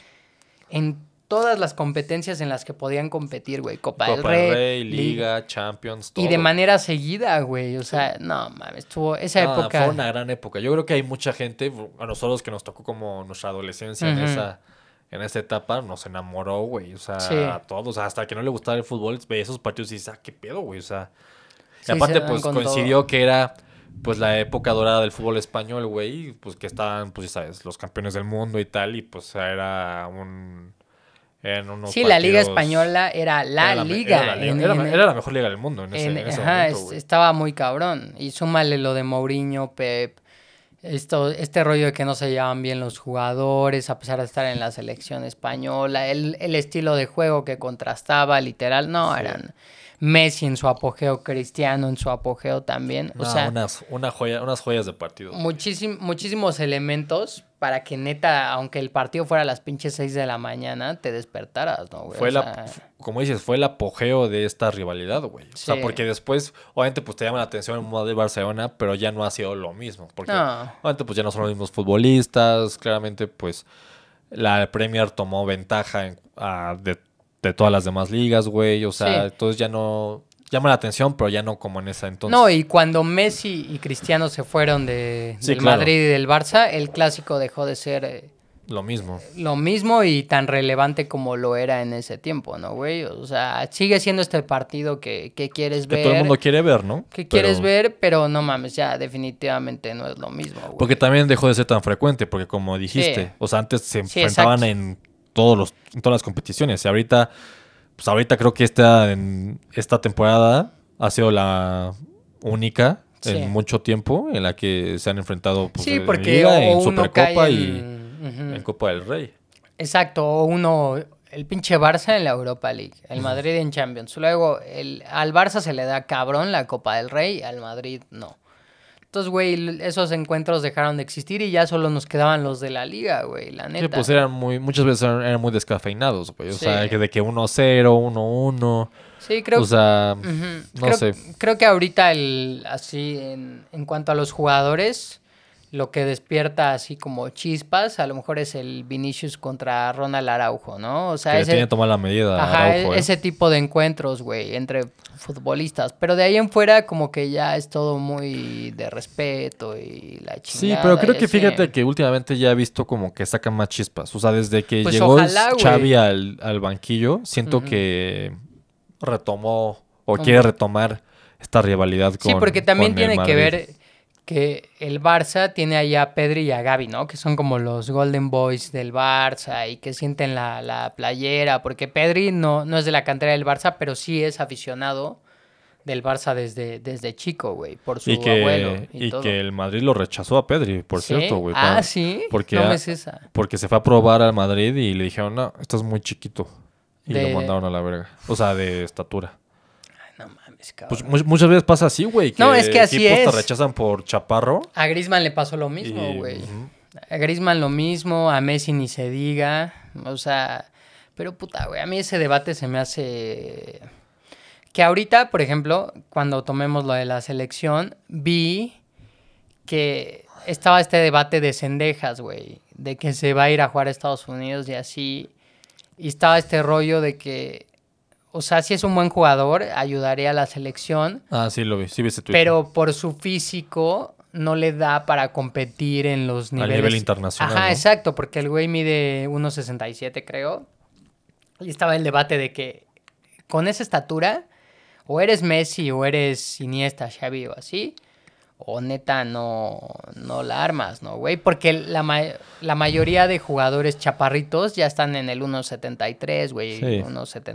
en todas las competencias en las que podían competir, güey, Copa, Copa del Rey, Rey, Liga, Liga, Champions, todo. y de manera seguida, güey, o sea, no mames, estuvo esa No, época. Fue una gran época. Yo creo que hay mucha gente, a nosotros que nos tocó como nuestra adolescencia en esa en esa etapa, nos enamoró, güey. O sea, Sí. a todos. hasta que no le gustaba el fútbol, veía esos partidos y dices, ah, qué pedo, güey. O sea, y aparte, se pues coincidió que era pues la época dorada del fútbol español, güey. Pues que estaban, pues ya sabes, los campeones del mundo y tal. Y pues era un. Unos Sí, la Liga Española era la, era liga. Era la, liga- en- era- en- era la mejor liga del mundo en ese, en- ese ajá, momento, es- estaba muy cabrón. Y súmale lo de Mourinho, Pep. Esto, este rollo de que no se llevaban bien los jugadores, a pesar de estar en la selección española, el, el estilo de juego que contrastaba, literal, no, Sí. eran Messi en su apogeo, Cristiano en su apogeo también. O sea, unas, una joya, unas joyas de partido. muchísim- muchísimos elementos para que neta, aunque el partido fuera a las pinches 6 de la mañana, te despertaras, ¿no, güey? Fue O la, sea, como dices, fue el apogeo de esta rivalidad, güey. O sea, porque después, obviamente, pues te llama la atención el Madrid Barcelona, pero ya no ha sido lo mismo. Porque No. obviamente, pues ya no son los mismos futbolistas. Claramente, pues la Premier tomó ventaja en- a- de, de todas las demás ligas, güey. O sea, Sí. entonces ya no llama la atención, pero ya no como en esa entonces. No, y cuando Messi y Cristiano se fueron de, Sí, del claro. Madrid y del Barça, el clásico dejó de ser eh, Lo mismo. lo mismo y tan relevante como lo era en ese tiempo, ¿no, güey? O sea, sigue siendo este partido que, que quieres Que ver, todo el mundo quiere ver, ¿no? que quieres Pero- ver, pero no mames, ya definitivamente no es lo mismo, güey. Porque también dejó de ser tan frecuente, porque como dijiste, Sí. o sea, antes se Sí, enfrentaban exacto. en todos los, en todas las competiciones. Y ahorita, pues ahorita creo que esta, en esta temporada ha sido la única Sí. en mucho tiempo en la que se han enfrentado pues, sí, en porque Liga, o en Supercopa y en- ujú. en Copa del Rey. Exacto, o uno, el pinche Barça en la Europa League, el Madrid en Champions. Luego, el, al Barça se le da cabrón la Copa del Rey, al Madrid no. Entonces, güey, esos encuentros dejaron de existir y ya solo nos quedaban los de la liga, güey, la neta. Sí, pues eran muy, muchas veces eran, eran muy descafeinados, güey. O Sí. sea, que de que 1-0, 1-1. Sí, creo O sea, no creo, sé. Creo que ahorita, el, así, en, en cuanto a los jugadores, lo que despierta así como chispas, a lo mejor es el Vinicius contra Ronald Araujo, ¿no? O sea, que ese- tiene que tomar la medida. Ajá, Araujo, ¿eh? ese tipo de encuentros, güey, entre futbolistas. Pero de ahí en fuera, como que ya es todo muy de respeto y la Sí, chingada. pero creo que fíjate que últimamente ya he visto como que sacan más chispas. O sea, desde que Pues llegó ojalá. Xavi al, al banquillo, siento que retomó o quiere retomar esta rivalidad con Sí, porque también tiene que ver que el Barça tiene ahí a Pedri y a Gaby, ¿no? Que son como los Golden Boys del Barça y que sienten la, la playera, porque Pedri no, no es de la cantera del Barça, pero sí es aficionado del Barça desde, desde chico, güey, por su Y que, abuelo y, y todo. que el Madrid lo rechazó a Pedri, por ¿Sí? cierto, güey. Ah, sí. Porque, no a- es esa. porque se fue a probar al Madrid y le dijeron, no, estás muy chiquito. Y De- lo mandaron a la verga. O sea, de estatura. Mames, Pues cabrón. muchas veces pasa así, güey. No, es que así equipos te es. rechazan por chaparro. A Griezmann le pasó lo mismo, y- güey. A Griezmann lo mismo, a Messi ni se diga. O sea, pero puta, güey, a mí ese debate se me hace... Que ahorita, por ejemplo, cuando tomemos lo de la selección, vi que estaba este debate de cendejas, güey. De que se va a ir a jugar a Estados Unidos y así. Y estaba este rollo de que, o sea, si es un buen jugador, ayudaría a la selección. Ah, sí, lo vi. Sí, vi ese tweet. Pero por su físico no le da para competir en los niveles. nivel internacional, Ajá, ¿no? exacto, porque el güey mide 1.67, creo. Y estaba el debate de que con esa estatura, o eres Messi o eres Iniesta, Xavi o así, o neta no, no la armas, ¿no, güey? Porque la, ma- la mayoría de jugadores chaparritos ya están en el 1.73, güey, Sí.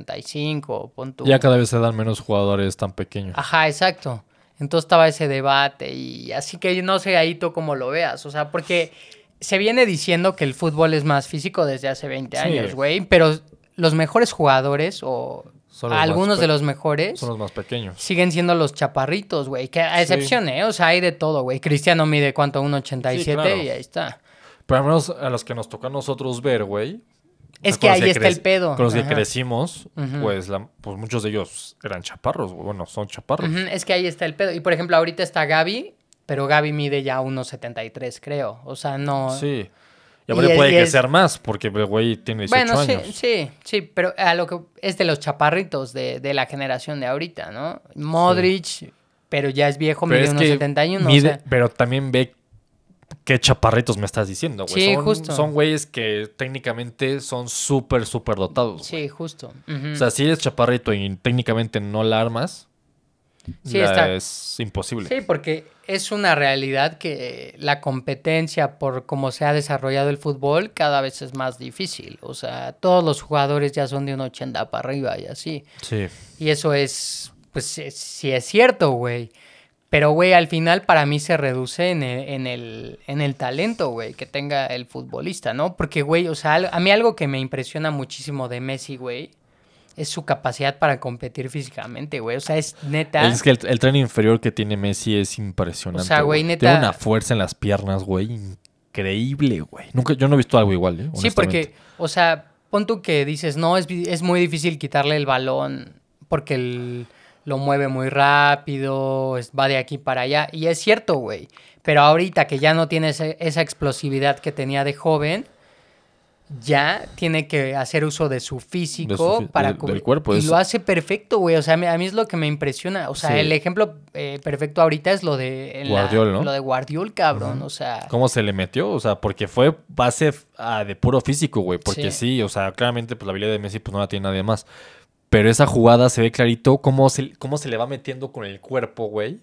1.75, pon tú. Ya cada vez se dan menos jugadores tan pequeños. Ajá, exacto. Entonces estaba ese debate y así que no sé ahí tú cómo lo veas, o sea, porque se viene diciendo que el fútbol es más físico desde hace 20 Sí. años, güey, pero los mejores jugadores o los algunos de los mejores Son los más pequeños. siguen siendo los chaparritos, güey, que a excepción, ¿eh? O sea, hay de todo, güey. Cristiano mide cuánto, 1.87 Sí, claro. y ahí está. Pero al menos a los que nos toca a nosotros ver, güey. Es que ahí está el pedo. Con los que crecimos, pues, la- pues muchos de ellos eran chaparros, güey. Bueno, son chaparros. Es que ahí está el pedo. Y por ejemplo, ahorita está Gaby, pero Gaby mide ya 1.73, creo. O sea, no... Sí. Y ahora puede que ser más, porque el güey tiene 18 Bueno, sí, años. sí, sí, pero a lo que es de los chaparritos de, de la generación de ahorita, ¿no? Modric, pero ya es viejo, Pero mide es que 1.71, o mide- sea, pero también ve qué chaparritos me estás diciendo, güey. Sí, son, justo. Son güeyes que técnicamente son súper, súper dotados. sí, justo. O sea, si eres chaparrito y técnicamente no la armas, Sí, está- es imposible. Sí, porque es una realidad que la competencia por cómo se ha desarrollado el fútbol cada vez es más difícil. O sea, todos los jugadores ya son de un 80 para arriba y así. Sí. Y eso es, pues es- sí es cierto, güey. Pero, güey, al final para mí se reduce en el, en el, en el talento, güey, que tenga el futbolista, ¿no? Porque, güey, o sea, a mí algo que me impresiona muchísimo de Messi, güey, es su capacidad para competir físicamente, güey. O sea, es neta. Es que el, el tren inferior que tiene Messi es impresionante. O sea, güey, neta- Tiene una fuerza en las piernas, güey. Increíble, güey. Nunca, yo no he visto algo igual, ¿eh? Sí, porque, o sea, pon tú que dices, no, es, es muy difícil quitarle el balón porque el- lo mueve muy rápido, es- va de aquí para allá. Y es cierto, güey. Pero ahorita que ya no tiene ese- esa explosividad que tenía de joven, ya tiene que hacer uso de su físico De su fi- para del cuerpo, Y es- lo hace perfecto, güey. O sea, a mí, es lo que me impresiona. O sea, Sí. el ejemplo eh, perfecto ahorita es lo de... en la- Guardiol, ¿no? Lo de Guardiol, cabrón. O sea... ¿Cómo se le metió? O sea, porque fue base ah, de puro físico, güey. Porque Sí. sí. o sea, claramente pues, la habilidad de Messi pues, no la tiene nadie más. Pero esa jugada se ve clarito cómo se, cómo se le va metiendo con el cuerpo, güey.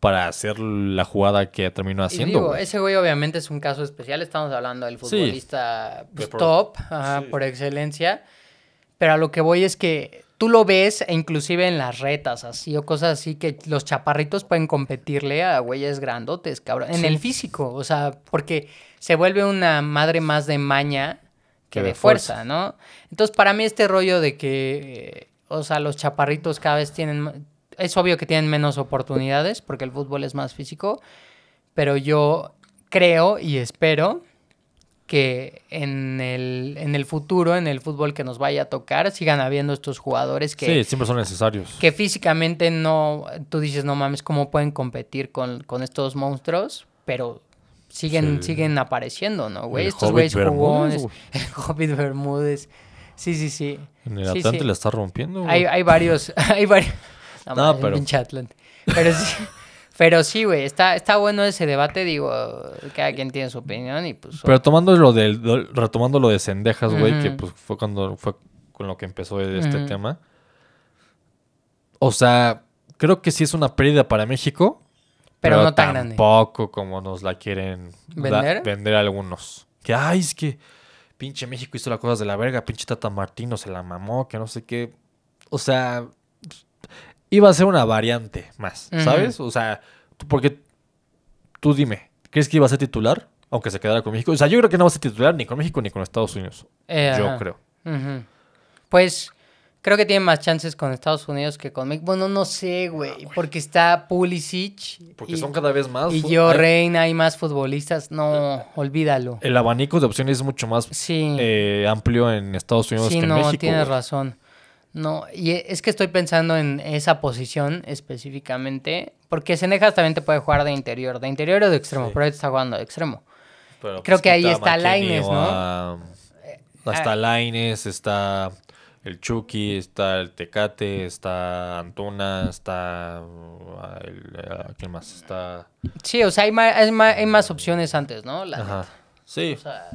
Para hacer la jugada que terminó Y haciendo, digo, ese güey obviamente es un caso especial. Estamos hablando del Sí. futbolista pues, top, ajá, sí. por excelencia. Pero a lo que voy es que tú lo ves, e inclusive en las retas, así, o cosas así, que los chaparritos pueden competirle a güeyes grandotes, cabrón. En Sí. el físico, o sea, porque se vuelve una madre más de maña que Que de de fuerza, fuerza. ¿no? Entonces, para mí este rollo de que, eh, o sea, los chaparritos cada vez tienen, es obvio que tienen menos oportunidades porque el fútbol es más físico, pero yo creo y espero que en el, en el futuro, en el fútbol que nos vaya a tocar, sigan habiendo estos jugadores que, Sí, siempre son necesarios. que físicamente no, tú dices, no mames, ¿cómo pueden competir con, con estos monstruos? Pero siguen, Sí. siguen apareciendo, ¿no, güey? El Estos güeyes jugones, el Hobbit Bermúdez. Sí, sí, sí. En el Sí, Atlante sí. la está rompiendo. güey. Hay, hay varios, hay varios. No, No, pero- pinche Atlante. Pero sí, pero sí, güey, está, está bueno ese debate, digo, cada quien tiene su opinión y pues... Pero tomando lo del, retomando lo de Cendejas, güey, que pues fue cuando fue con lo que empezó este tema. O sea, creo que sí es una pérdida para México. Pero no tan grande. Tampoco como nos la quieren vender algunos. Que, ay, es que pinche México hizo las cosas de la verga, pinche Tata Martino se la mamó, que no sé qué. O sea, iba a ser una variante más. ¿sabes? O sea, porque tú dime, ¿crees que iba a ser titular? Aunque se quedara con México. O sea, yo creo que no va a ser titular ni con México ni con Estados Unidos. Eh, yo ajá. creo. Pues creo que tiene más chances con Estados Unidos que con México. Bueno, no sé, güey, porque está Pulisic Porque y, son cada vez más. y yo Reina, hay más futbolistas. No, olvídalo. El abanico de opciones es mucho más Sí. eh, amplio en Estados Unidos Sí, que en no, México. tienes güey. razón. No, y e- es que estoy pensando en esa posición específicamente, porque Senejas también te puede jugar de interior, de interior o de extremo, Sí. pero ahorita está jugando de extremo. Pero, Creo pues, que ahí está o ¿no? a- Está ah. Laines, está el Chucky, está el Tecate, está Antuna, está... el- uh, ¿Quién más? Está... Sí, o sea, hay más, hay más, hay más opciones antes, ¿no? La Ajá. Sí. O sea,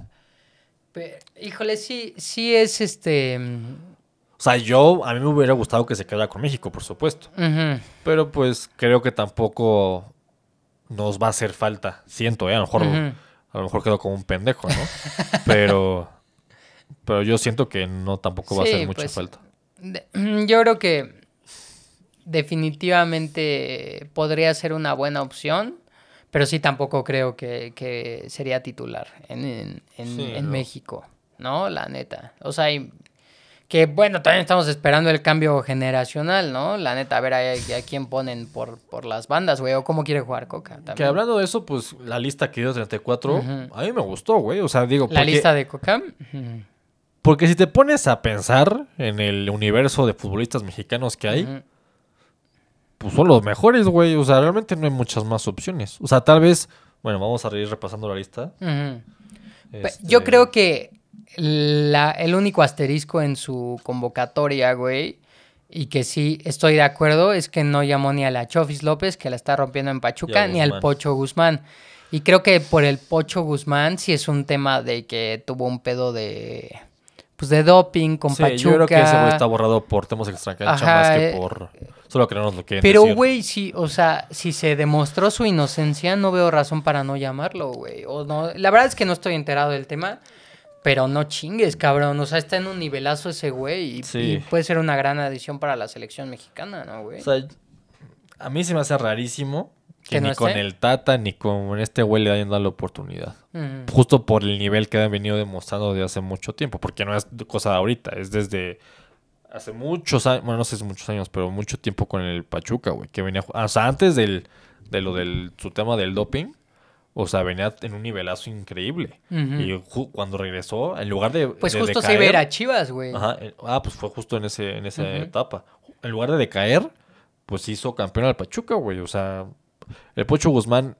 híjole, sí, sí es este... O sea, yo... A mí me hubiera gustado que se quedara con México, por supuesto. Pero pues creo que tampoco nos va a hacer falta. Siento, ¿eh? A lo mejor, Ujú. a lo mejor quedo como un pendejo, ¿no? pero... Pero yo siento que no tampoco va a hacer mucha pues, falta. De- yo creo que definitivamente podría ser una buena opción, pero sí tampoco creo que, que sería titular en, en- en- Sí, en no. México, ¿no? La neta. O sea, y- que bueno, también estamos esperando el cambio generacional, ¿no? La neta, a ver a, a quién ponen por, por las bandas, güey, o cómo quiere jugar Coca. Que hablando de eso, pues la lista que dio 34, Ujú. a mí me gustó, güey. O sea, digo, La porque, lista de Coca. porque si te pones a pensar en el universo de futbolistas mexicanos que hay, pues son los mejores, güey. O sea, realmente no hay muchas más opciones. O sea, tal vez, bueno, vamos a ir repasando la lista. Pe- Este, Yo creo que la- el único asterisco en su convocatoria, güey, y que sí estoy de acuerdo, es que no llamó ni a la Chofis López, que la está rompiendo en Pachuca, ni al. Pocho Guzmán. Y creo que por el Pocho Guzmán sí es un tema de que tuvo un pedo de... Pues de doping con Sí, Pachuca. yo creo que ese güey está borrado por temas extrancancha Ajá, más que eh, por... Solo que no nos lo quieren Pero, güey, sí, o sea, si se demostró su inocencia, no veo razón para no llamarlo, güey. O no, la verdad es que no estoy enterado del tema, pero no chingues, cabrón. O sea, está en un nivelazo ese güey y, Sí. y puede ser una gran adición para la selección mexicana, ¿no, güey? O sea, a mí se me hace rarísimo que, ¿Que no ni con el Tata ni con este güey le hayan dado la oportunidad. Ujú. Justo por el nivel que han venido demostrando desde hace mucho tiempo. Porque no es cosa de ahorita, es desde hace muchos años, bueno, no sé si muchos años, pero mucho tiempo con el Pachuca, güey. Que venía, o sea, antes del, de lo del, su tema del doping, o sea, venía en un nivelazo increíble. Y cuando regresó, en lugar de. Pues de justo se iba a ir a Chivas, güey. Ajá, eh, ah, pues fue justo en, ese, en esa etapa. En lugar de decaer, pues hizo campeón al Pachuca, güey. O sea, el Pocho Guzmán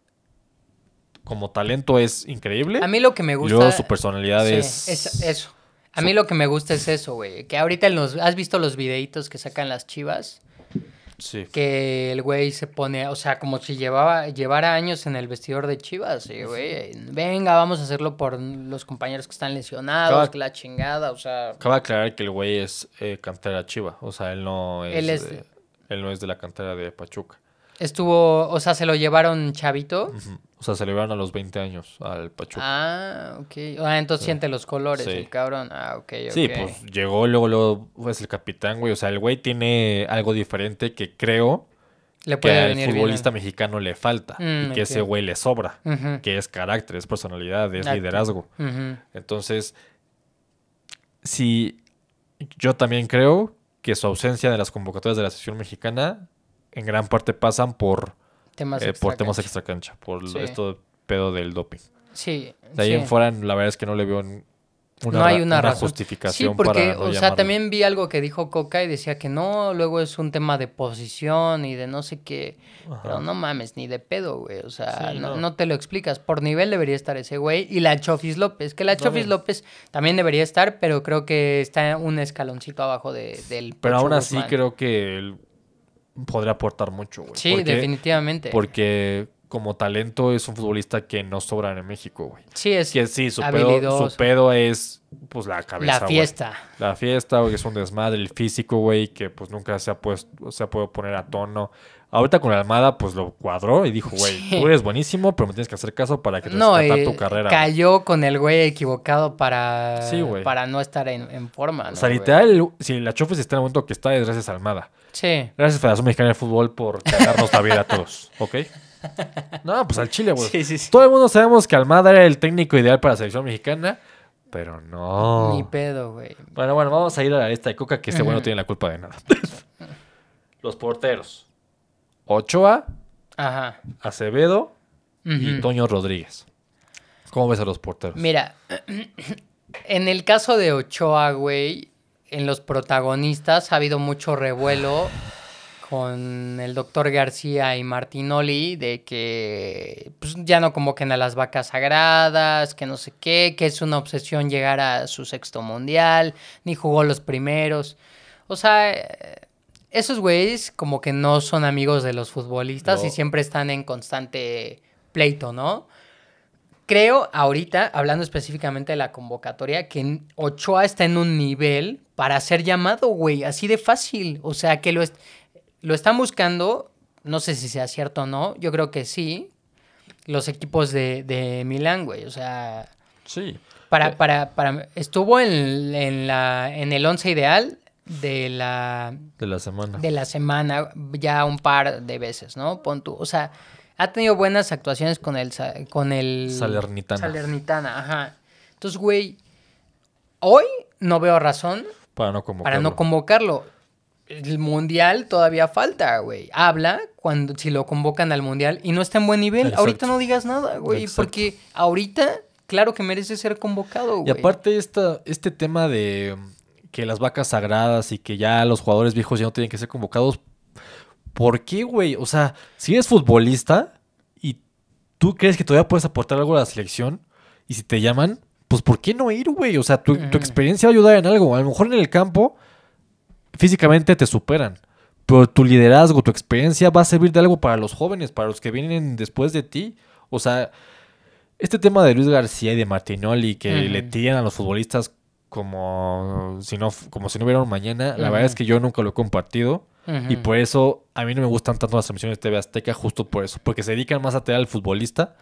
como talento es increíble. A mí lo que me y gusta... luego su personalidad Sí, es... es eso. A mí lo que me gusta es eso, güey. Que ahorita los... ¿Has visto los videitos que sacan las Chivas? Sí. que el güey se pone, o sea, como si llevaba, llevara años en el vestidor de Chivas, sí, güey. Venga, vamos a hacerlo por los compañeros que están lesionados, que la chingada, o sea. Acaba de aclarar que el güey es eh, cantera chiva. O sea, él no es, Él es- de, él no es de la cantera de Pachuca. Estuvo, o sea, se lo llevaron chavito. O sea, se le llevaron a los 20 años al Pachuca. Ah, ok. Ah, entonces siente los colores, Sí. el cabrón. Ah, ok, ok. Sí, pues llegó, luego, luego es el capitán, güey. O sea, el güey tiene algo diferente que creo Le que al futbolista mexicano le falta. Mm, y que ese güey le sobra. Que es carácter, es personalidad, es liderazgo. Entonces, sí, yo también creo que su ausencia de las convocatorias de la selección mexicana en gran parte pasan por, Temas eh, por temas extracancha. extracancha, por Sí. esto pedo del doping. Sí. De ahí sí. en fuera, la verdad es que no le veo una, no hay una, razón. justificación Sí, porque, para no o sea, llamarlo. también vi algo que dijo Coca y decía que no, luego es un tema de posición y de no sé qué. Pero no mames, ni de pedo, güey. O sea, Sí, no, no. no te lo explicas. Por nivel debería estar ese güey. Y la Chofis López, que la Chofis. López también debería estar, pero creo que está un escaloncito abajo de, del. Pero Pocho aún así Guzmán. creo que él podría aportar mucho, güey. Sí, definitivamente. Porque como talento es un futbolista que no sobra en México, güey. Sí, es Que sí, su pedo, su pedo es pues la cabeza, la güey. fiesta. La fiesta, güey, es un desmadre, el físico, güey, que pues nunca se ha puesto, se ha podido poner a tono. Ahorita con Almada, pues lo cuadró y dijo, güey, Sí. tú eres buenísimo, pero me tienes que hacer caso para que te No, rescatar eh, tu carrera. güey". cayó con el güey equivocado para, Sí, para no estar en, en forma. O ¿no, sea, literal, si la Chofes está en el momento que está, es gracias a Almada. Sí. Gracias Federación Mexicana de Fútbol por cagarnos la vida a todos, ¿ok? No, pues al Chile, güey. Sí, sí, sí. Todo el mundo sabemos que Almada era el técnico ideal para la selección mexicana, pero no. Ni pedo, güey. Bueno, bueno, vamos a ir a la lista de Coca, que este güey no tiene la culpa de nada. Los porteros. Ochoa, Ajá. Acevedo y. Toño Rodríguez. ¿Cómo ves a los porteros? Mira, en el caso de Ochoa, güey, en los protagonistas ha habido mucho revuelo con el doctor García y Martinoli de que pues, ya no convoquen a las vacas sagradas, que no sé qué, que es una obsesión llegar a su sexto mundial, ni jugó los primeros. O sea, esos güeyes como que no son amigos de los futbolistas No. y siempre están en constante pleito, ¿no? Creo ahorita, hablando específicamente de la convocatoria, que Ochoa está en un nivel para ser llamado, güey, así de fácil. O sea, que lo, est- lo están buscando, no sé si sea cierto o no, yo creo que sí, los equipos de, de Milán, güey. O sea, Sí. para, Eh. para, para, estuvo en, en la, en el once ideal de la, De la semana. de la semana ya un par de veces, ¿no? Pon tú. O sea, ha tenido buenas actuaciones con el, con el Salernitana. Salernitana, ajá. Entonces, güey, hoy no veo razón Para no convocarlo. para no convocarlo. El mundial todavía falta, güey. Habla cuando si lo convocan al mundial y no está en buen nivel. Exacto. Ahorita no digas nada, güey, porque ahorita, claro que merece ser convocado, Y güey. aparte esta, este tema de que las vacas sagradas y que ya los jugadores viejos ya no tienen que ser convocados. ¿Por qué, güey? O sea, si eres futbolista y tú crees que todavía puedes aportar algo a la selección y si te llaman, pues ¿por qué no ir, güey? O sea, tu, tu Ujú. experiencia va a ayudar en algo. A lo mejor en el campo físicamente te superan. Pero tu liderazgo, tu experiencia va a servir de algo para los jóvenes, para los que vienen después de ti. O sea, este tema de Luis García y de Martinoli que le tiran a los futbolistas como si no, como si no hubiera un mañana, la verdad es que yo nunca lo he compartido. Y por eso a mí no me gustan tanto las transmisiones de TV Azteca, justo por eso. Porque se dedican más a tener al futbolista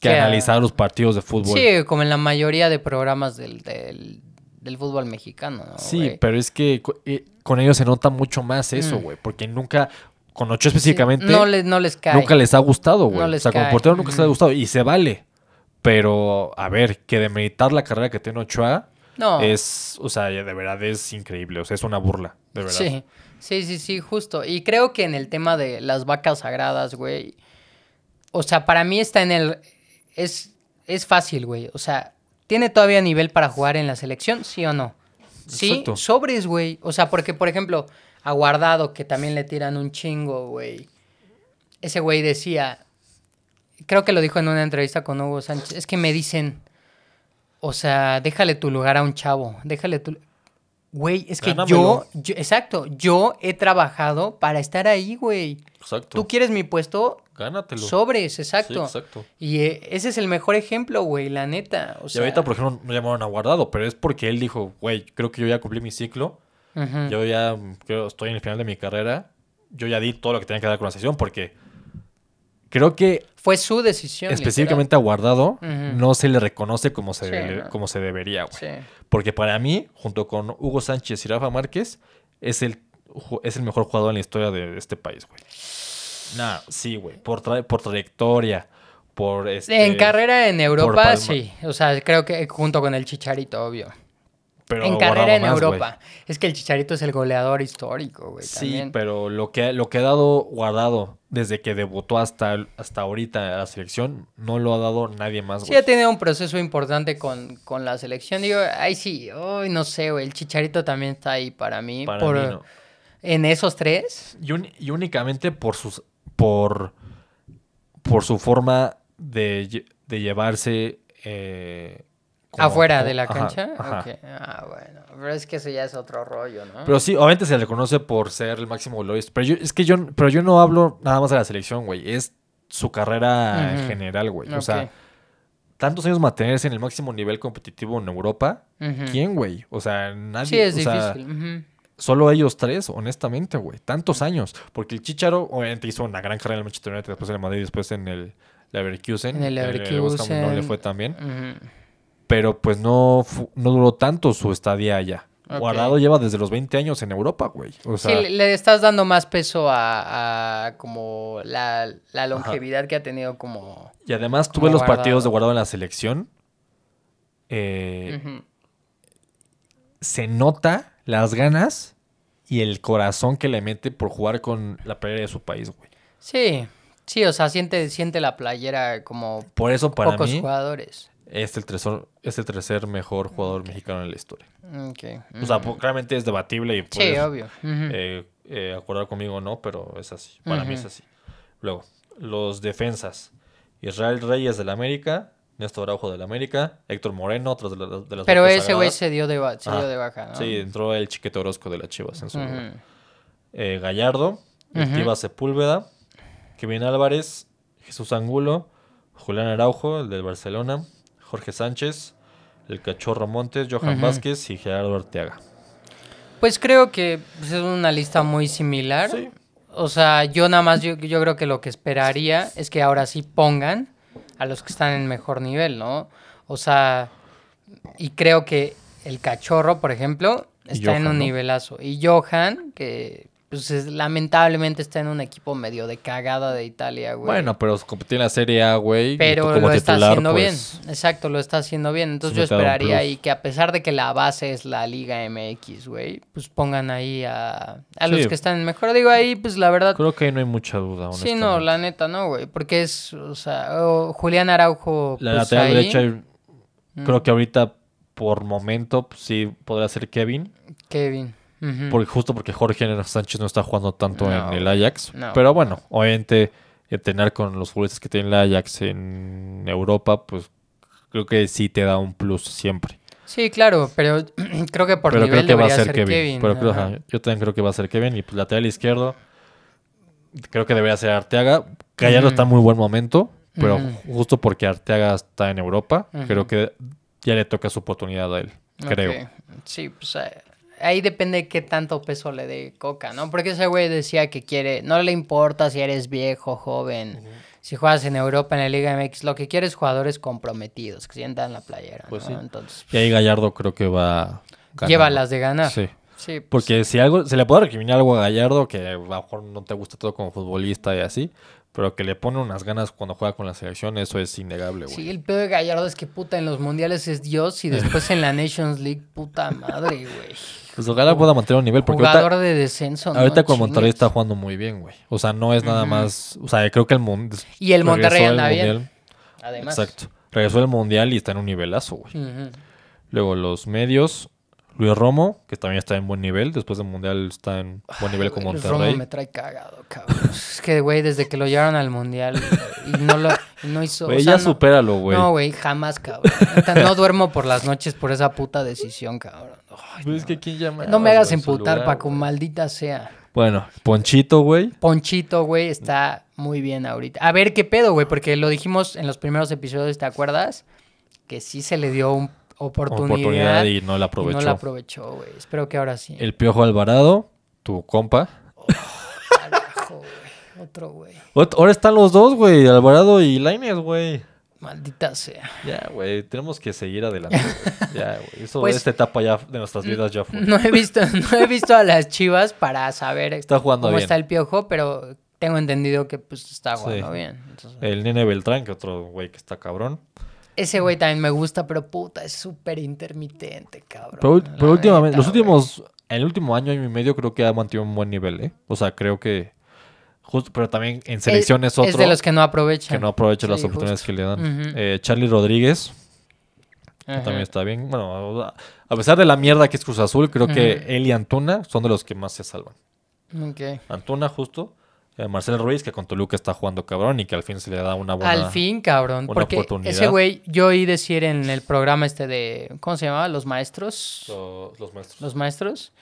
que a analizar los partidos de fútbol. Sí, como en la mayoría de programas del, del, del fútbol mexicano, ¿no, Sí, pero es que eh, con ellos se nota mucho más eso, Mm. güey. Porque nunca, con Ochoa Sí, específicamente, no, les, no les cae. nunca les ha gustado, güey. No o sea, como cae. portero nunca se les ha Ujú. gustado. Y se vale. Pero, a ver, que demeritar la carrera que tiene Ochoa No. es, o sea, de verdad es increíble. O sea, es una burla, de verdad. Sí, sí, sí, sí, justo. Y creo que en el tema de las vacas sagradas, güey. O sea, para mí está en el. Es, es fácil, güey. O sea, ¿tiene todavía nivel para jugar en la selección? ¿Sí o no? Sí, Exacto. sobres, güey. O sea, porque, por ejemplo, a Guardado, que también le tiran un chingo, güey. Ese güey decía. Creo que lo dijo en una entrevista con Hugo Sánchez. Es que me dicen. O sea, déjale tu lugar a un chavo. Déjale tu. Güey, es que yo, yo- exacto, yo he trabajado para estar ahí, güey. Exacto. Tú quieres mi puesto, Gánatelo. sobres, exacto. Sí, exacto. Y eh, ese es el mejor ejemplo, güey, la neta. O Y sea, ahorita, por ejemplo, no llamaron a Guardado, pero es porque él dijo, güey, creo que yo ya cumplí mi ciclo. Yo ya creo, estoy en el final de mi carrera. Yo ya di todo lo que tenía que dar con la sesión porque creo que Fue su decisión. específicamente a Guardado Ujú. no se le reconoce como se, Sí, le- no. como se debería, güey. literal. Sí. Porque para mí, junto con Hugo Sánchez y Rafa Márquez, es el, es el mejor jugador en la historia de este país, güey. Nah, sí, güey. Por, tra- por trayectoria, por este... En carrera en Europa, sí. O sea, creo que junto con el Chicharito, obvio. Pero en carrera en más. Europa. Es que el Chicharito es el goleador histórico, güey. Sí, también. pero lo que, lo que ha dado guardado desde que debutó hasta, hasta ahorita a la selección, no lo ha dado nadie más, Sí güey. ha tenido un proceso importante con, con la selección. Digo, ay sí, hoy no sé, güey. El Chicharito también está ahí para mí. Para por, mí no. En esos tres. Y, únicamente por sus por por su forma de, de llevarse eh, como- afuera como- de la ajá, cancha. ajá. Ah, bueno. Pero es que eso ya es otro rollo, ¿no? Pero sí, obviamente se le conoce por ser el máximo goleador. Pero yo, es que yo, pero yo no hablo nada más de la selección, güey. Es su carrera en general, güey. O sea, tantos años mantenerse en el máximo nivel competitivo en Europa. ¿Quién, güey? O sea, nadie. Sí, es o sea, difícil. ujú. Solo ellos tres, honestamente, güey. Tantos años. Porque el Chicharo, obviamente, hizo una gran carrera en el Manchester United, después en el Madrid, después en el Leverkusen. En el West Ham Leverkusen. no le fue tan bien. Pero pues no, no duró tanto su estadía allá. Guardado lleva desde los 20 años en Europa, güey. O sea, sí, le- estás dando más peso a, a como la, la longevidad que ha tenido como... y además tuve los Guardado. partidos de Guardado en la selección. Eh. Se nota las ganas y el corazón que le mete por jugar con la playera de su país, güey. Sí, sí, o sea, siente, siente la playera como Por eso para pocos mí jugadores. Es el, tercer, es el tercer mejor jugador mexicano en la historia. O sea, ujú. po- claramente es debatible y sí, puedes obvio. Ujú. eh, eh, acordar conmigo o no, pero es así. Para mí es así. Luego, los defensas. Israel Reyes del América, Néstor Araujo del América, Héctor Moreno, otro de, la- de las Pero ese güey se dio de, se dio Ajá. de baja, ¿no? Sí, entró el Chiquete Orozco de las Chivas en su lugar. Eh, Gallardo, el. Tiva Sepúlveda, Kevin Álvarez, Jesús Angulo, Julián Araujo, el del Barcelona, Jorge Sánchez, el Cachorro Montes, Johan Ujú. Vázquez y Gerardo Arteaga. Pues creo que pues, es una lista muy similar. Sí. O sea, yo nada más, yo, yo creo que lo que esperaría es que ahora sí pongan a los que están en mejor nivel, ¿no? O sea, y creo que el cachorro, por ejemplo, está en un ¿no? nivelazo. Y Johan, que pues es- lamentablemente está en un equipo medio de cagada de Italia, güey. Bueno, pero competí en la Serie A, güey. Pero lo está haciendo pues, bien. Exacto, lo está haciendo bien. Entonces yo esperaría ahí que a pesar de que la base es la Liga MX, güey, pues pongan ahí a, a los que están mejor. Digo, ahí, pues la verdad. Creo que ahí no hay mucha duda, Sí, no, la neta no, güey. Porque es, o sea, o Julián Araujo. La pues, lateral ahí, derecha, creo que ahorita, por momento, pues, sí podrá ser Kevin. Kevin. Porque, justo porque Jorge Sánchez no está jugando tanto No, en el Ajax. no. Pero bueno, obviamente, entrenar con los futbolistas que tiene el Ajax en Europa, pues creo que sí te da un plus siempre. Sí, claro, pero creo que por pero nivel creo que va a ser ser Kevin. Pero creo- ajá. yo también creo que va a ser Kevin. Y pues lateral izquierdo, creo que debería ser Arteaga. Gallardo Ujú. está en muy buen momento, pero Ujú. justo porque Arteaga está en Europa, creo que ya le toca su oportunidad a él. Creo. Ok. Sí, pues eh, ahí depende qué tanto peso le dé Coca, ¿no? Porque ese güey decía que quiere, no le importa si eres viejo, joven, si juegas en Europa, en la Liga MX, lo que quiere es jugadores comprometidos, que sientan la playera, Pues ¿no? sí. Entonces, Y ahí Gallardo creo que va. ganando. lleva las de ganar. Sí. Sí, pues, Porque si algo, se le puede recriminar algo a Gallardo, que a lo mejor no te gusta todo como futbolista y así, pero que le pone unas ganas cuando juega con la selección, eso es innegable, güey. Sí, el peor de Gallardo es que puta en los mundiales es Dios y después en la Nations League, puta madre, güey. Pues ojalá pueda mantener un nivel, porque Jugador ahorita, de descenso, ¿no? ahorita con Monterrey está jugando muy bien, güey. O sea, no es nada más, o sea, creo que el mundo Y el Monterrey anda bien. Además. Exacto. Regresó el mundial y está en un nivelazo, güey. Luego los medios, Luis Romo, que también está en buen nivel, después del mundial está en buen nivel con Güey, Luis Monterrey. Romo me trae cagado, cabrón. Es que, güey, desde que lo llevaron al mundial y no lo y no hizo. Güey, o sea, ya no- supéralo, güey. No, güey, jamás, cabrón. No duermo por las noches por esa puta decisión, cabrón. Ay, Pues es que ¿quién llama? no me hagas emputar, Paco, güey. maldita sea. Bueno, Ponchito, güey. Ponchito, güey, está muy bien ahorita. A ver qué pedo, güey, porque lo dijimos en los primeros episodios, ¿te acuerdas? Que sí se le dio una oportunidad, Oportunidad y no la aprovechó. no la aprovechó, güey. Espero que ahora sí. El Piojo Alvarado, tu compa. Carajo, güey. Otro, güey. Ahora están los dos, güey. Alvarado y Lainez, güey. Maldita sea. Ya, güey. Tenemos que seguir adelante. Ya, güey. Eso Pues- esta etapa ya de nuestras vidas ya fue. No he visto, no he visto a las Chivas para saber Está jugando cómo bien. está el piojo, pero tengo entendido que pues está Sí. jugando bien. Entonces, El nene Beltrán, que otro güey que está cabrón. Ese güey también me gusta, pero puta, es súper intermitente, cabrón. Pero, últimamente, neta, los güey. últimos, el último año y medio creo que ha mantenido un buen nivel, ¿eh? O sea, creo que justo, pero también en selección es, otro Es de los que no aprovechan. que no aprovecha las oportunidades justo. que le dan. Eh, Charlie Rodríguez Ajá. también está bien. Bueno, a- pesar de la mierda que es Cruz Azul, creo que él y Antuna son de los que más se salvan. Ok. Antuna, justo. Eh, Marcel Ruiz, que con Toluca está jugando cabrón y que al fin se le da una buena. Al fin, cabrón. una Porque oportunidad. ese güey, yo oí decir en el programa este de. ¿Cómo se llamaba? Los maestros. Los, los maestros. Los maestros.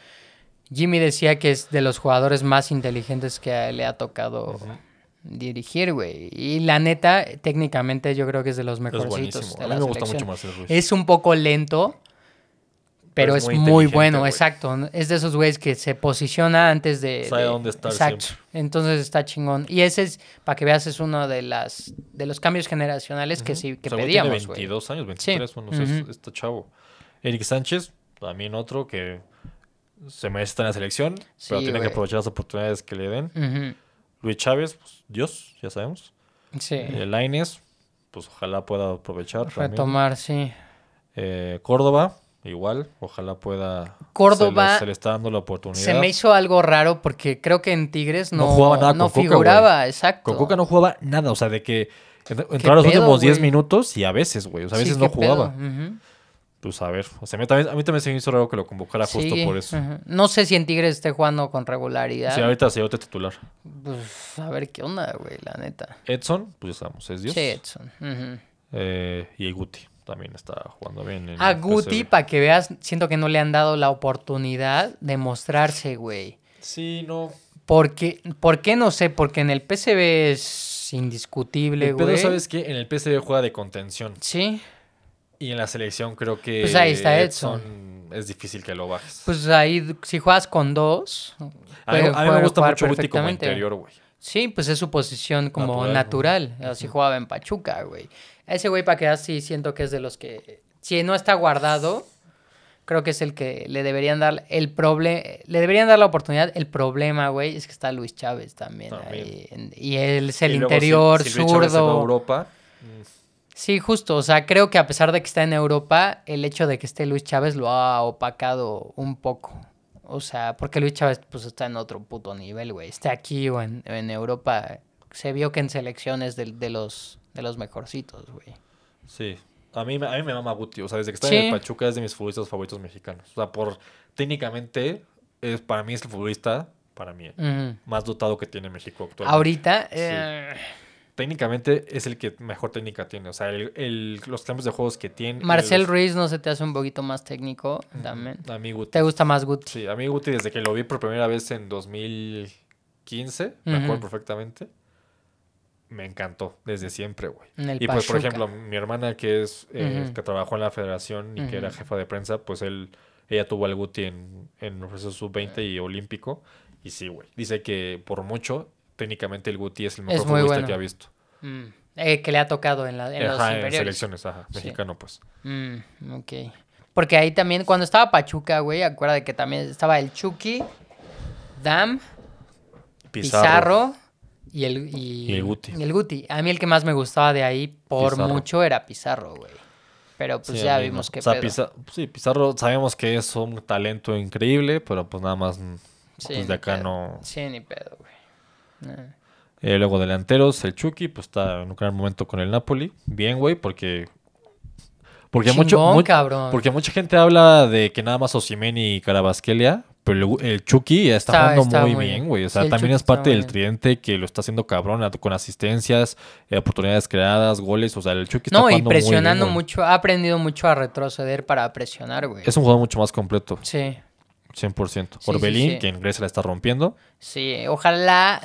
Jimmy decía que es de los jugadores más inteligentes que le ha tocado dirigir, güey. Y la neta, técnicamente yo creo que es de los es mejorcitos buenísimo. de A la mí me gusta mucho Marcel Ruiz. Es un poco lento, pero, Pero es es muy, bueno, exacto. Es de esos güeyes que se posiciona antes de... Sabe de- dónde estar Exacto. siempre. Entonces está chingón. Y ese es, para que veas, es uno de las de los cambios generacionales que sí que O sea, pedíamos, Tiene güey. 22 años, 23, bueno, es- está chavo. Eric Sánchez, también otro que se merece estar en la selección, pero Sí, tiene que aprovechar las oportunidades que le den. Luis Chávez, pues, Dios, ya sabemos. Sí. El Lainez, pues ojalá pueda aprovechar. también. Retomar, sí. Eh, Córdoba, igual, ojalá pueda. Córdoba Se le, se le está dando la oportunidad. Se me hizo algo raro porque creo que en Tigres no, No jugaba nada no con Coca, figuraba, exacto. Con Coca no jugaba nada, o sea, de que en- entraba los pedo, últimos 10 güey? minutos y a veces, güey, o sea, a veces no jugaba. Pues a ver, o sea, a mí, también, a mí también se me hizo raro que lo convocara justo por eso. No sé si en Tigres esté jugando con regularidad. Sí, ahorita se otro titular. Pues, a ver qué onda, güey, la neta. Edson, pues ya sabemos, es Dios. Sí, Edson. Eh, y Guti también está jugando bien. en A Guti, para que veas, siento que no le han dado la oportunidad de mostrarse, güey. Sí, no. Porque, ¿Por qué? No sé, porque en el PCB es indiscutible, güey. ¿sabes qué? En el PSV juega de contención. Sí. Y en la selección creo que. Pues ahí está Edson. Es difícil que lo bajes. Pues ahí, si juegas con dos, a mí, a mí me gusta mucho Guti como interior, güey. Sí, pues es su posición como Natural, natural. Así jugaba en Pachuca, güey. Ese güey, para que veas, sí siento que es de los que. Si no está guardado, creo que es el que le deberían dar el problema. Le deberían dar la oportunidad. El problema, güey, es que está Luis Chávez también. También. ahí. Y él es el Y luego, si- interior si Luis Chávez se va a zurdo. Europa. Sí, justo. O sea, creo que a pesar de que está en Europa, el hecho de que esté Luis Chávez lo ha opacado un poco. O sea, porque Luis Chávez pues está en otro puto nivel, güey. Esté aquí o en, en Europa. Se vio que en selecciones de, de los de los mejorcitos, güey. Sí. A mí, me- a mí me mama Guti. O sea, desde que está Sí. en el Pachuca es de mis futbolistas favoritos mexicanos. O sea, por técnicamente, es, para mí es el futbolista, para mí, más dotado que tiene México actualmente. Ahorita, eh, Técnicamente es el que mejor técnica tiene. O sea, el, el- los cambios de juegos que tiene. Marcel los- Ruiz no se te hace un poquito más técnico también. A mí Guti. ¿Te gusta más Guti? Sí, a mí Guti desde que lo vi por primera vez en 2015, me acuerdo perfectamente, me encantó desde siempre, güey. En el Y pues, por ejemplo, mi hermana que es eh, que trabajó en la federación y que era jefa de prensa, pues él ella tuvo al Guti en, en el proceso sub-20 y olímpico. Y sí, güey. Dice que por mucho, técnicamente el Guti es el mejor Es muy futbolista bueno. que ha visto. Mm. Eh, que le ha tocado en, la, en los Ajá, en selecciones, ajá. Sí. Mexicano, pues. Mm, ok. Porque ahí también, cuando estaba Pachuca, güey, acuérdate que también estaba el Chucky, Dam, Pizarro, y, el, y, Y el Guti. y el Guti. A mí el que más me gustaba de ahí, por Pizarro. mucho, era Pizarro, güey. Pero pues Sí, ya vimos no. que O sea, pedo. Piza- sí, Pizarro sabemos que es un talento increíble, pero pues nada más Sí, pues de acá pedo. no. Sí, ni pedo, güey. Nah. Eh, luego delanteros, el Chucky, pues está en un gran momento con el Napoli. Bien, güey, porque. Porque, mucho, Chingón, mu- cabrón. porque mucha gente habla de que nada más Osimhen y Carabasquelia, pero el, el Chucky está, Está- jugando está muy muy bien, güey. O sea, Sí, también Chucky es parte del tridente que lo está haciendo cabrón, con asistencias, eh, oportunidades creadas, goles. O sea, el Chucky está No, y jugando muy bien, presionando mucho, ha aprendido mucho a retroceder para presionar, güey. Es un jugador mucho más completo, Sí, 100%. Sí, sí, Orbelín, sí. que en Grecia la está rompiendo. sí. Ojalá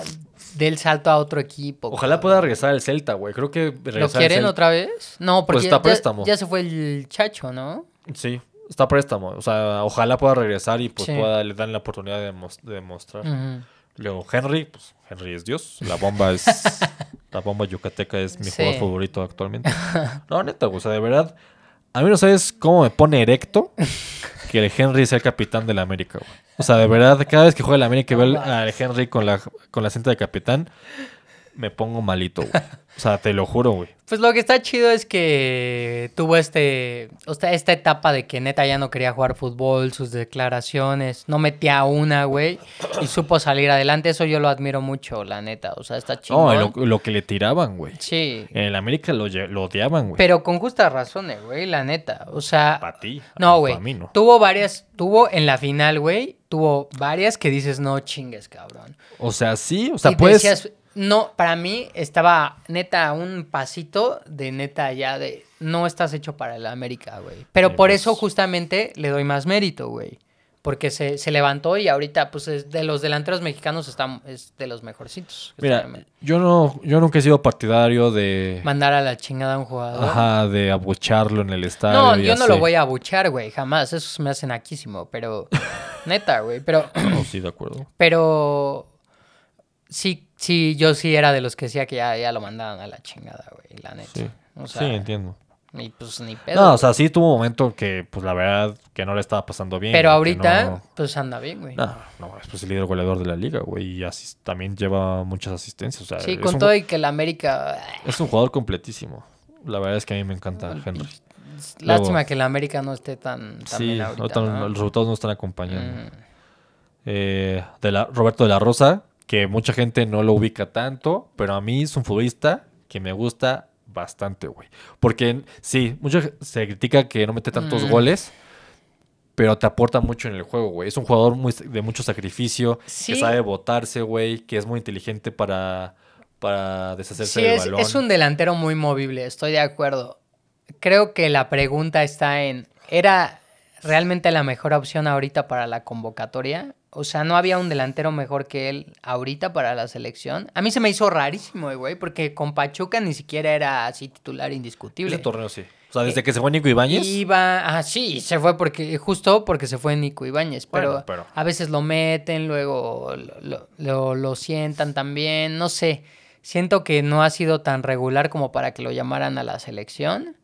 dé el salto a otro equipo. Ojalá cabrón. pueda regresar al Celta, güey. Creo que ¿Lo quieren otra vez? No, porque Pues está ya- préstamo. Ya, se fue el Chacho, ¿no? Sí, está préstamo. O sea, ojalá pueda regresar y pues Sí. pueda, le dan la oportunidad de, mos- de demostrar. Luego Henry, pues Henry es Dios. La bomba es. la bomba yucateca es mi Sí. jugador favorito actualmente. No, neta, güey, o sea, de verdad. A mí no sabes cómo me pone erecto que el Henry sea el capitán de la América. O sea, de verdad, cada vez que juega el América y veo al Henry con la, con la cinta de capitán, me pongo malito, güey. O sea, te lo juro, güey. Pues lo que está chido es que tuvo este, o sea, esta etapa de que neta ya no quería jugar fútbol, sus declaraciones, no metía una, güey, y supo salir adelante. Eso yo lo admiro mucho, la neta. O sea, está chido. No, lo, lo que le tiraban, güey. Sí. En el América lo, odiaban, güey. Pero con justas razones, güey, la neta. O sea, Para ti. no, güey. Para mí no. Tuvo varias, tuvo en la final, güey, tuvo varias que dices, no chingues, cabrón. O sea, sí, o sea, y puedes. decías, no, para mí estaba neta un pasito de neta ya de no estás hecho para el América, güey. Pero por pues. eso justamente le doy más mérito, güey. Porque se, se levantó y ahorita, pues, es de los delanteros mexicanos está, es de los mejorcitos. Mira, yo no, yo nunca he sido partidario de. Mandar a la chingada a un jugador. Ajá, de abucharlo en el estadio. No, yo no lo voy a abuchar, güey, jamás. Eso se me hace naquísimo, pero... neta, güey, pero... No, sí, de acuerdo. Pero... Sí, sí, yo sí era de los que decía que ya, ya lo mandaban a la chingada, güey, la neta. Sí. O sea, sí, entiendo. Ni, pues, ni pedo. No, o sea, sí tuvo un momento que, pues la verdad, que no le estaba pasando bien. pero ahorita, No, pues anda bien, güey. no, no, es pues el líder goleador de la liga, güey. Y asis- también lleva muchas asistencias. O sea, sí, con un, todo y que el América... es un jugador completísimo. La verdad es que a mí me encanta Henry. Lástima Luego- que el América no esté tan, tan Sí, bien ahorita los resultados no están acompañando. Mm. Eh, de la, Roberto de la Rosa, que mucha gente no lo ubica tanto, pero a mí es un futbolista que me gusta bastante, güey. Porque sí, mucho se critica que no mete tantos Mm. goles, pero te aporta mucho en el juego, güey. Es un jugador muy, de mucho sacrificio, Sí. que sabe botarse, güey, que es muy inteligente para, para deshacerse Sí, del es, balón. es un delantero muy movible, estoy de acuerdo. Creo que la pregunta está en, ¿era realmente la mejor opción ahorita para la convocatoria? O sea, ¿no había un delantero mejor que él ahorita para la selección? A mí se me hizo rarísimo, güey, porque con Pachuca ni siquiera era así titular indiscutible. Ese torneo sí. O sea, desde que se fue Nico Ibáñez. Iba, ah, sí, se fue porque, justo porque se fue Nico Ibáñez, pero, Bueno, pero- a veces lo meten, luego lo, lo- lo- lo sientan también, no sé. Siento que no ha sido tan regular como para que lo llamaran a la selección.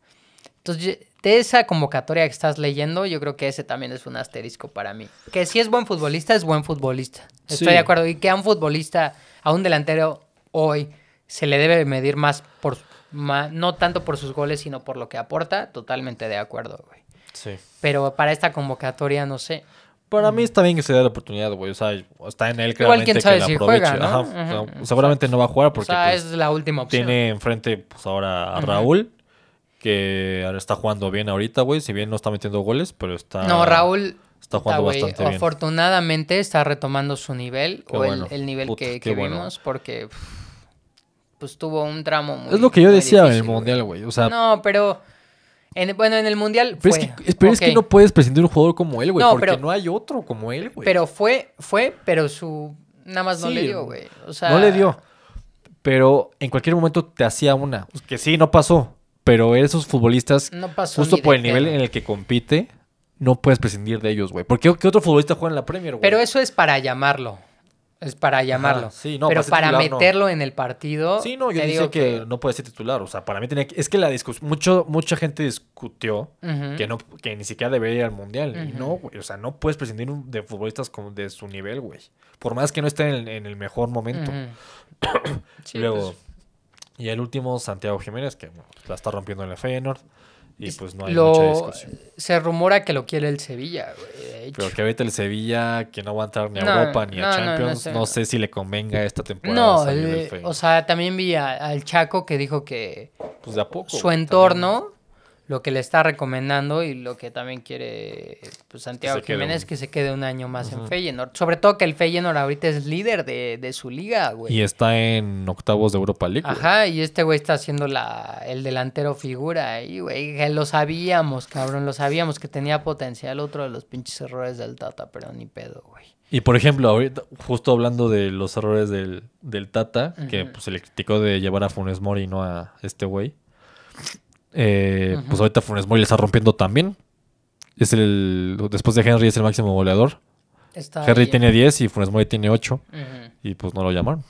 Entonces, de esa convocatoria que estás leyendo, yo creo que ese también es un asterisco para mí. Que si es buen futbolista, es buen futbolista. Estoy Sí. de acuerdo. Y que a un futbolista, a un delantero hoy, se le debe medir más por, ma- no tanto por sus goles, sino por lo que aporta, totalmente de acuerdo, güey. Sí. Pero para esta convocatoria, no sé. Para mí está bien que se dé la oportunidad, güey. O sea, está en él Igual claramente quién sabe que la si aproveche. juega, ¿no? Ajá. Ujú, O sea, seguramente no va a jugar porque o sea, pues, es la última opción. tiene enfrente pues, ahora a. Raúl, que ahora está jugando bien ahorita, güey. Si bien no está metiendo goles, pero está... No, Raúl. Está jugando bastante bien. Afortunadamente está retomando su nivel Qué o el- bueno. el, nivel Puta, que, que bueno. vimos porque pues tuvo un tramo muy Es lo que yo decía en el. Mundial, güey. O sea, No, pero en- bueno, en el mundial pero, fue. es que, es no puedes prescindir un jugador como él, güey. No, porque pero- no hay otro como él, güey. Pero fue, fue, pero su nada más no Sí, le dio, güey. O sea, no le dio. Pero en cualquier momento te hacía una. Que sí, no pasó. Pero esos futbolistas No justo por el nivel en el que compite, no puedes prescindir de ellos, güey. ¿Por qué, otro futbolista juega en la Premier, güey? Pero eso es para llamarlo. Es para llamarlo. sí, no, pero para ser para titular, no. meterlo en el partido. Sí, no, yo digo que, no puede ser titular. O sea, para mí tenía que... Es que la discusión... Mucho, mucha gente discutió que, no, que ni siquiera debería ir al Mundial. Y no, güey. O sea, no puedes prescindir de futbolistas como de su nivel, güey. Por más que no estén en, en el mejor momento. Sí, Y luego... pues, Y el último, Santiago Jiménez, que bueno, la está rompiendo en el Feyenoord. Y pues no hay lo- mucha discusión. se rumora que lo quiere el Sevilla, güey. Pero que ahorita el Sevilla, que no va a entrar ni a No, Europa ni a no, Champions, sé. no, sé si le convenga esta temporada No, salir del eh, Feyenoord. o sea, también vi al Chaco que dijo que pues de a poco. su entorno, lo que le está recomendando y lo que también quiere pues, Santiago Jiménez, un- que se quede un año más en Feyenoord. Sobre todo que el Feyenoord ahorita es líder de, de su liga, güey. Y está en octavos de Europa League. güey. Ajá, y este güey está haciendo la, el delantero figura ahí, güey. que Lo sabíamos, cabrón, lo sabíamos que tenía potencial. Otro de los pinches errores del Tata, pero ni pedo, güey. Y por ejemplo, ahorita, justo hablando de los errores del, del Tata, que pues, se le criticó de llevar a Funes Mori y no a este güey. Eh, Pues ahorita Funes Mori le está rompiendo también. Es el. Después de Henry es el máximo goleador. Está Henry ahí. tiene 10 y Funes Mori tiene 8. Ujú. y pues no lo llamaron.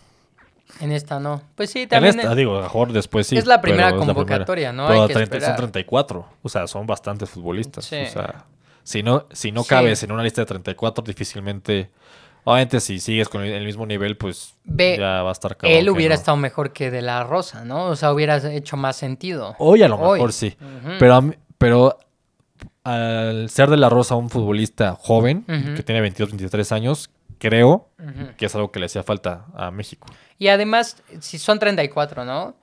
En esta no. Pues sí, En también. esta, digo, a lo mejor después sí. Es la primera es la convocatoria, ¿no? Pero Hay que 30 son esperar. 34. O sea, son bastantes futbolistas. Sí. O sea, si no, si no Sí. cabes en una lista de 34, difícilmente. Obviamente, si sigues con el mismo nivel, pues Ve, ya va a estar cabrón Él hubiera no. estado mejor que De La Rosa, ¿no? O sea, hubiera hecho más sentido. Hoy a lo Hoy. mejor sí. Ujú. Pero, a mí- pero al ser de la Rosa un futbolista joven, que tiene 22, 23 años, creo que es algo que le hacía falta a México. Y además, si son 34, ¿no?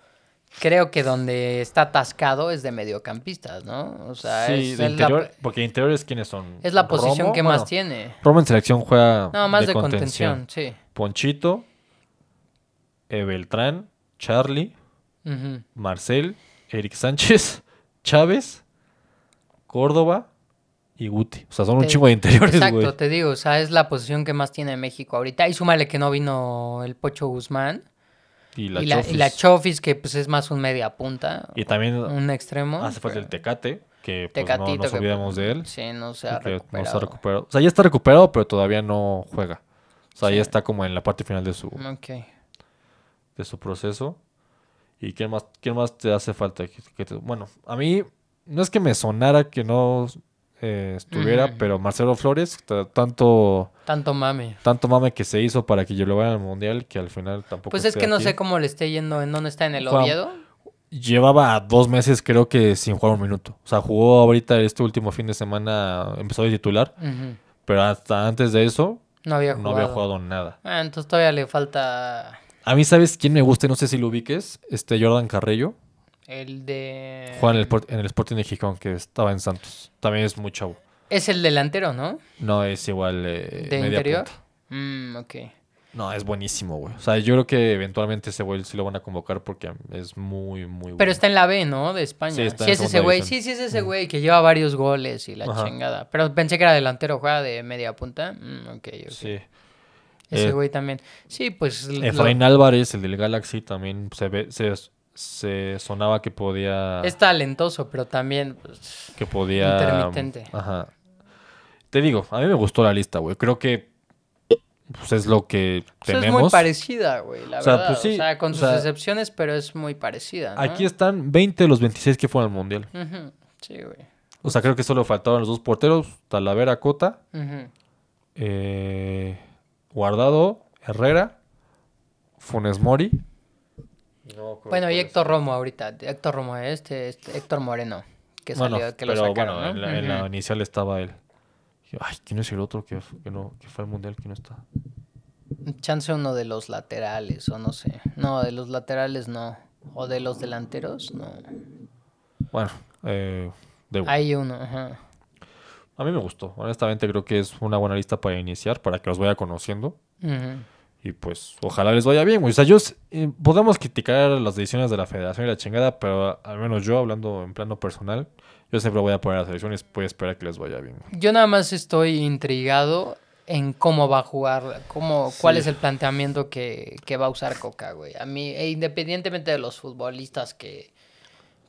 Creo que donde está atascado es de mediocampistas, ¿no? O sea, sí, es, de es interior, la, porque interiores quiénes son. es la posición Romo, que bueno, más tiene. Romo en selección juega No, más de, contención, sí. Ponchito, eh, Beltrán, Charlie. Marcel, Eric Sánchez, Chávez, Córdoba y Guti. O sea, son un chingo de interiores, Exacto, te digo, o sea, es la posición que más tiene México ahorita. Y súmale que no vino el Pocho Guzmán. Y la, y, la, y Chofis. la Chofis, que pues es más un media punta. Y también un extremo. hace falta el Tecate, que pues, no nos que, olvidamos de él. Sí, no se ha y no recuperado. se ha recuperado. O sea, ya está recuperado, pero todavía no juega. O sea, Sí. ya está como en la parte final de su, Ok. de su proceso. ¿Y quién más, quién más te hace falta? Que- que te- bueno, a mí no es que me sonara que no eh, estuviera, pero Marcelo Flores, tanto, Tanto mame. tanto mame que se hizo para que yo lo vaya al Mundial, que al final tampoco Pues es que no aquí. sé cómo le esté yendo, en dónde está en el Juan- Oviedo. Llevaba dos meses creo que sin jugar un minuto. O sea, jugó ahorita este último fin de semana, empezó de titular, pero hasta antes de eso No había no jugado. había jugado nada. Ah, entonces todavía le falta A mí, ¿sabes quién me gusta? No sé si lo ubiques. Este Jordan Carrillo. El de... Juega en el, Sport- en el Sporting de Gijón, que estaba en Santos. También es muy chavo. Es el delantero, ¿no? No es igual eh, ¿De media interior? Mm, ok. No, es buenísimo, güey. O sea, yo creo que eventualmente ese güey sí lo van a convocar porque es muy, muy bueno. Pero está en la B, ¿no? De España. Sí, Sí, está en es ese güey. Sí, sí, es ese güey que lleva varios goles y la Ajá. chingada. Pero pensé que era delantero, juega de media punta. Mm, ok, ok. Sí. Ese Eh, güey también. Sí, pues... lo- Efraín Álvarez, el del Galaxy, también se ve, se, se sonaba que podía. Es talentoso, pero también... pues, que podía. intermitente. Ajá. Te digo, a mí me gustó la lista, güey. Creo que pues, es lo que pues, es tenemos. muy parecida, güey, la O sea, verdad. pues sí, o sea, con o sus sea, excepciones, pero es muy parecida, ¿no? Aquí están 20 de los 26 que fueron al mundial. Sí, güey. O sea, creo que solo faltaban los dos porteros: Talavera, Cota, eh, Guardado, Herrera, Funes Mori. Bueno, y Héctor Romo ahorita. Héctor Romo, este, este Héctor Moreno, que Bueno, salió, que lo pero sacaron, bueno, ¿no? en, la, en la Ujú. inicial estaba él. Ay, ¿quién es el otro que, que no, que fue al mundial? ¿Quién no está? Chance uno de los laterales, o no sé. No, de los laterales no. O de los delanteros, no. Bueno, eh, de- Hay uno, ajá. a mí me gustó. Honestamente, creo que es una buena lista para iniciar, para que los vaya conociendo. Ujú. Y pues, ojalá les vaya bien, güey. O sea, yo, eh, podemos criticar las decisiones de la federación y la chingada, pero al menos yo, hablando en plano personal, yo siempre voy a poner las elecciones, voy a esperar que les vaya bien. güey. Yo nada más estoy intrigado en cómo va a jugar, cómo, cuál es el planteamiento que, que va a usar Coca, güey. A mí, e independientemente de los futbolistas que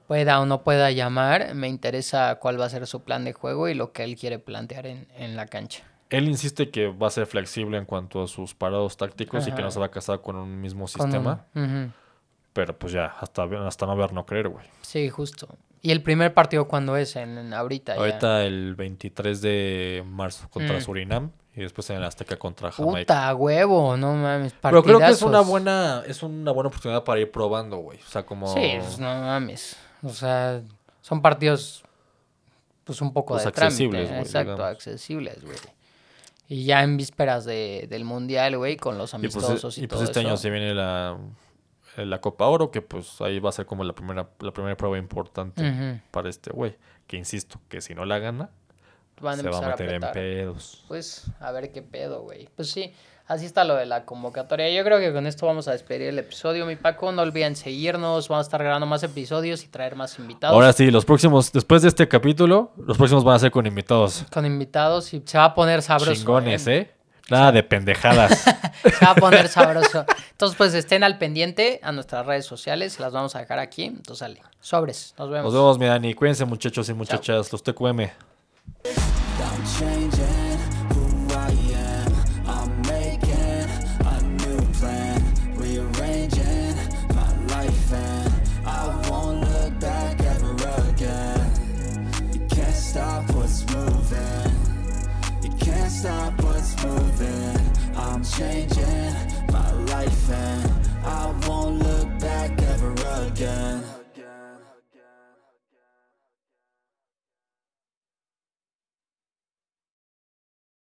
pueda o no pueda llamar, me interesa cuál va a ser su plan de juego y lo que él quiere plantear en, en la cancha. Él insiste que va a ser flexible en cuanto a sus parados tácticos y que no se va a casar con un mismo Con sistema. Pero pues ya, hasta, hasta no ver, no creer, güey. Sí, justo. ¿Y el primer partido cuándo es? En, en ahorita ya. Ahorita el 23 de marzo contra Mm. Surinam y después en el Azteca contra Jamaica. Puta huevo, no mames. Pero creo que es una buena, es una buena oportunidad para ir probando, güey. O sea, como Sí, pues no mames. O sea, son partidos pues un poco Pues de trámite. accesibles, güey, Exacto, digamos. accesibles, güey. Y ya en vísperas de, del mundial, güey, con los y pues, amistosos y, y pues este año se viene la, la Copa Oro, que pues ahí va a ser como la primera, la primera prueba importante para este güey. Que insisto, que si no la gana, Van a se va a meter en pedos. Pues a ver qué pedo, güey. Pues sí, así está lo de la convocatoria. Yo creo que con esto vamos a despedir el episodio, mi Paco. No olviden seguirnos, vamos a estar grabando más episodios y traer más invitados. Ahora sí, los próximos, después de este capítulo, los próximos van a ser con invitados. Con invitados y se va a poner sabroso. Chingones, ¿eh? Nada de pendejadas. Se va a poner sabroso. Entonces, pues estén al pendiente a nuestras redes sociales. Las vamos a dejar aquí. Entonces, sale. Sobres. Nos vemos. Nos vemos, mi Dani. Cuídense, muchachos y muchachas. Los TQM.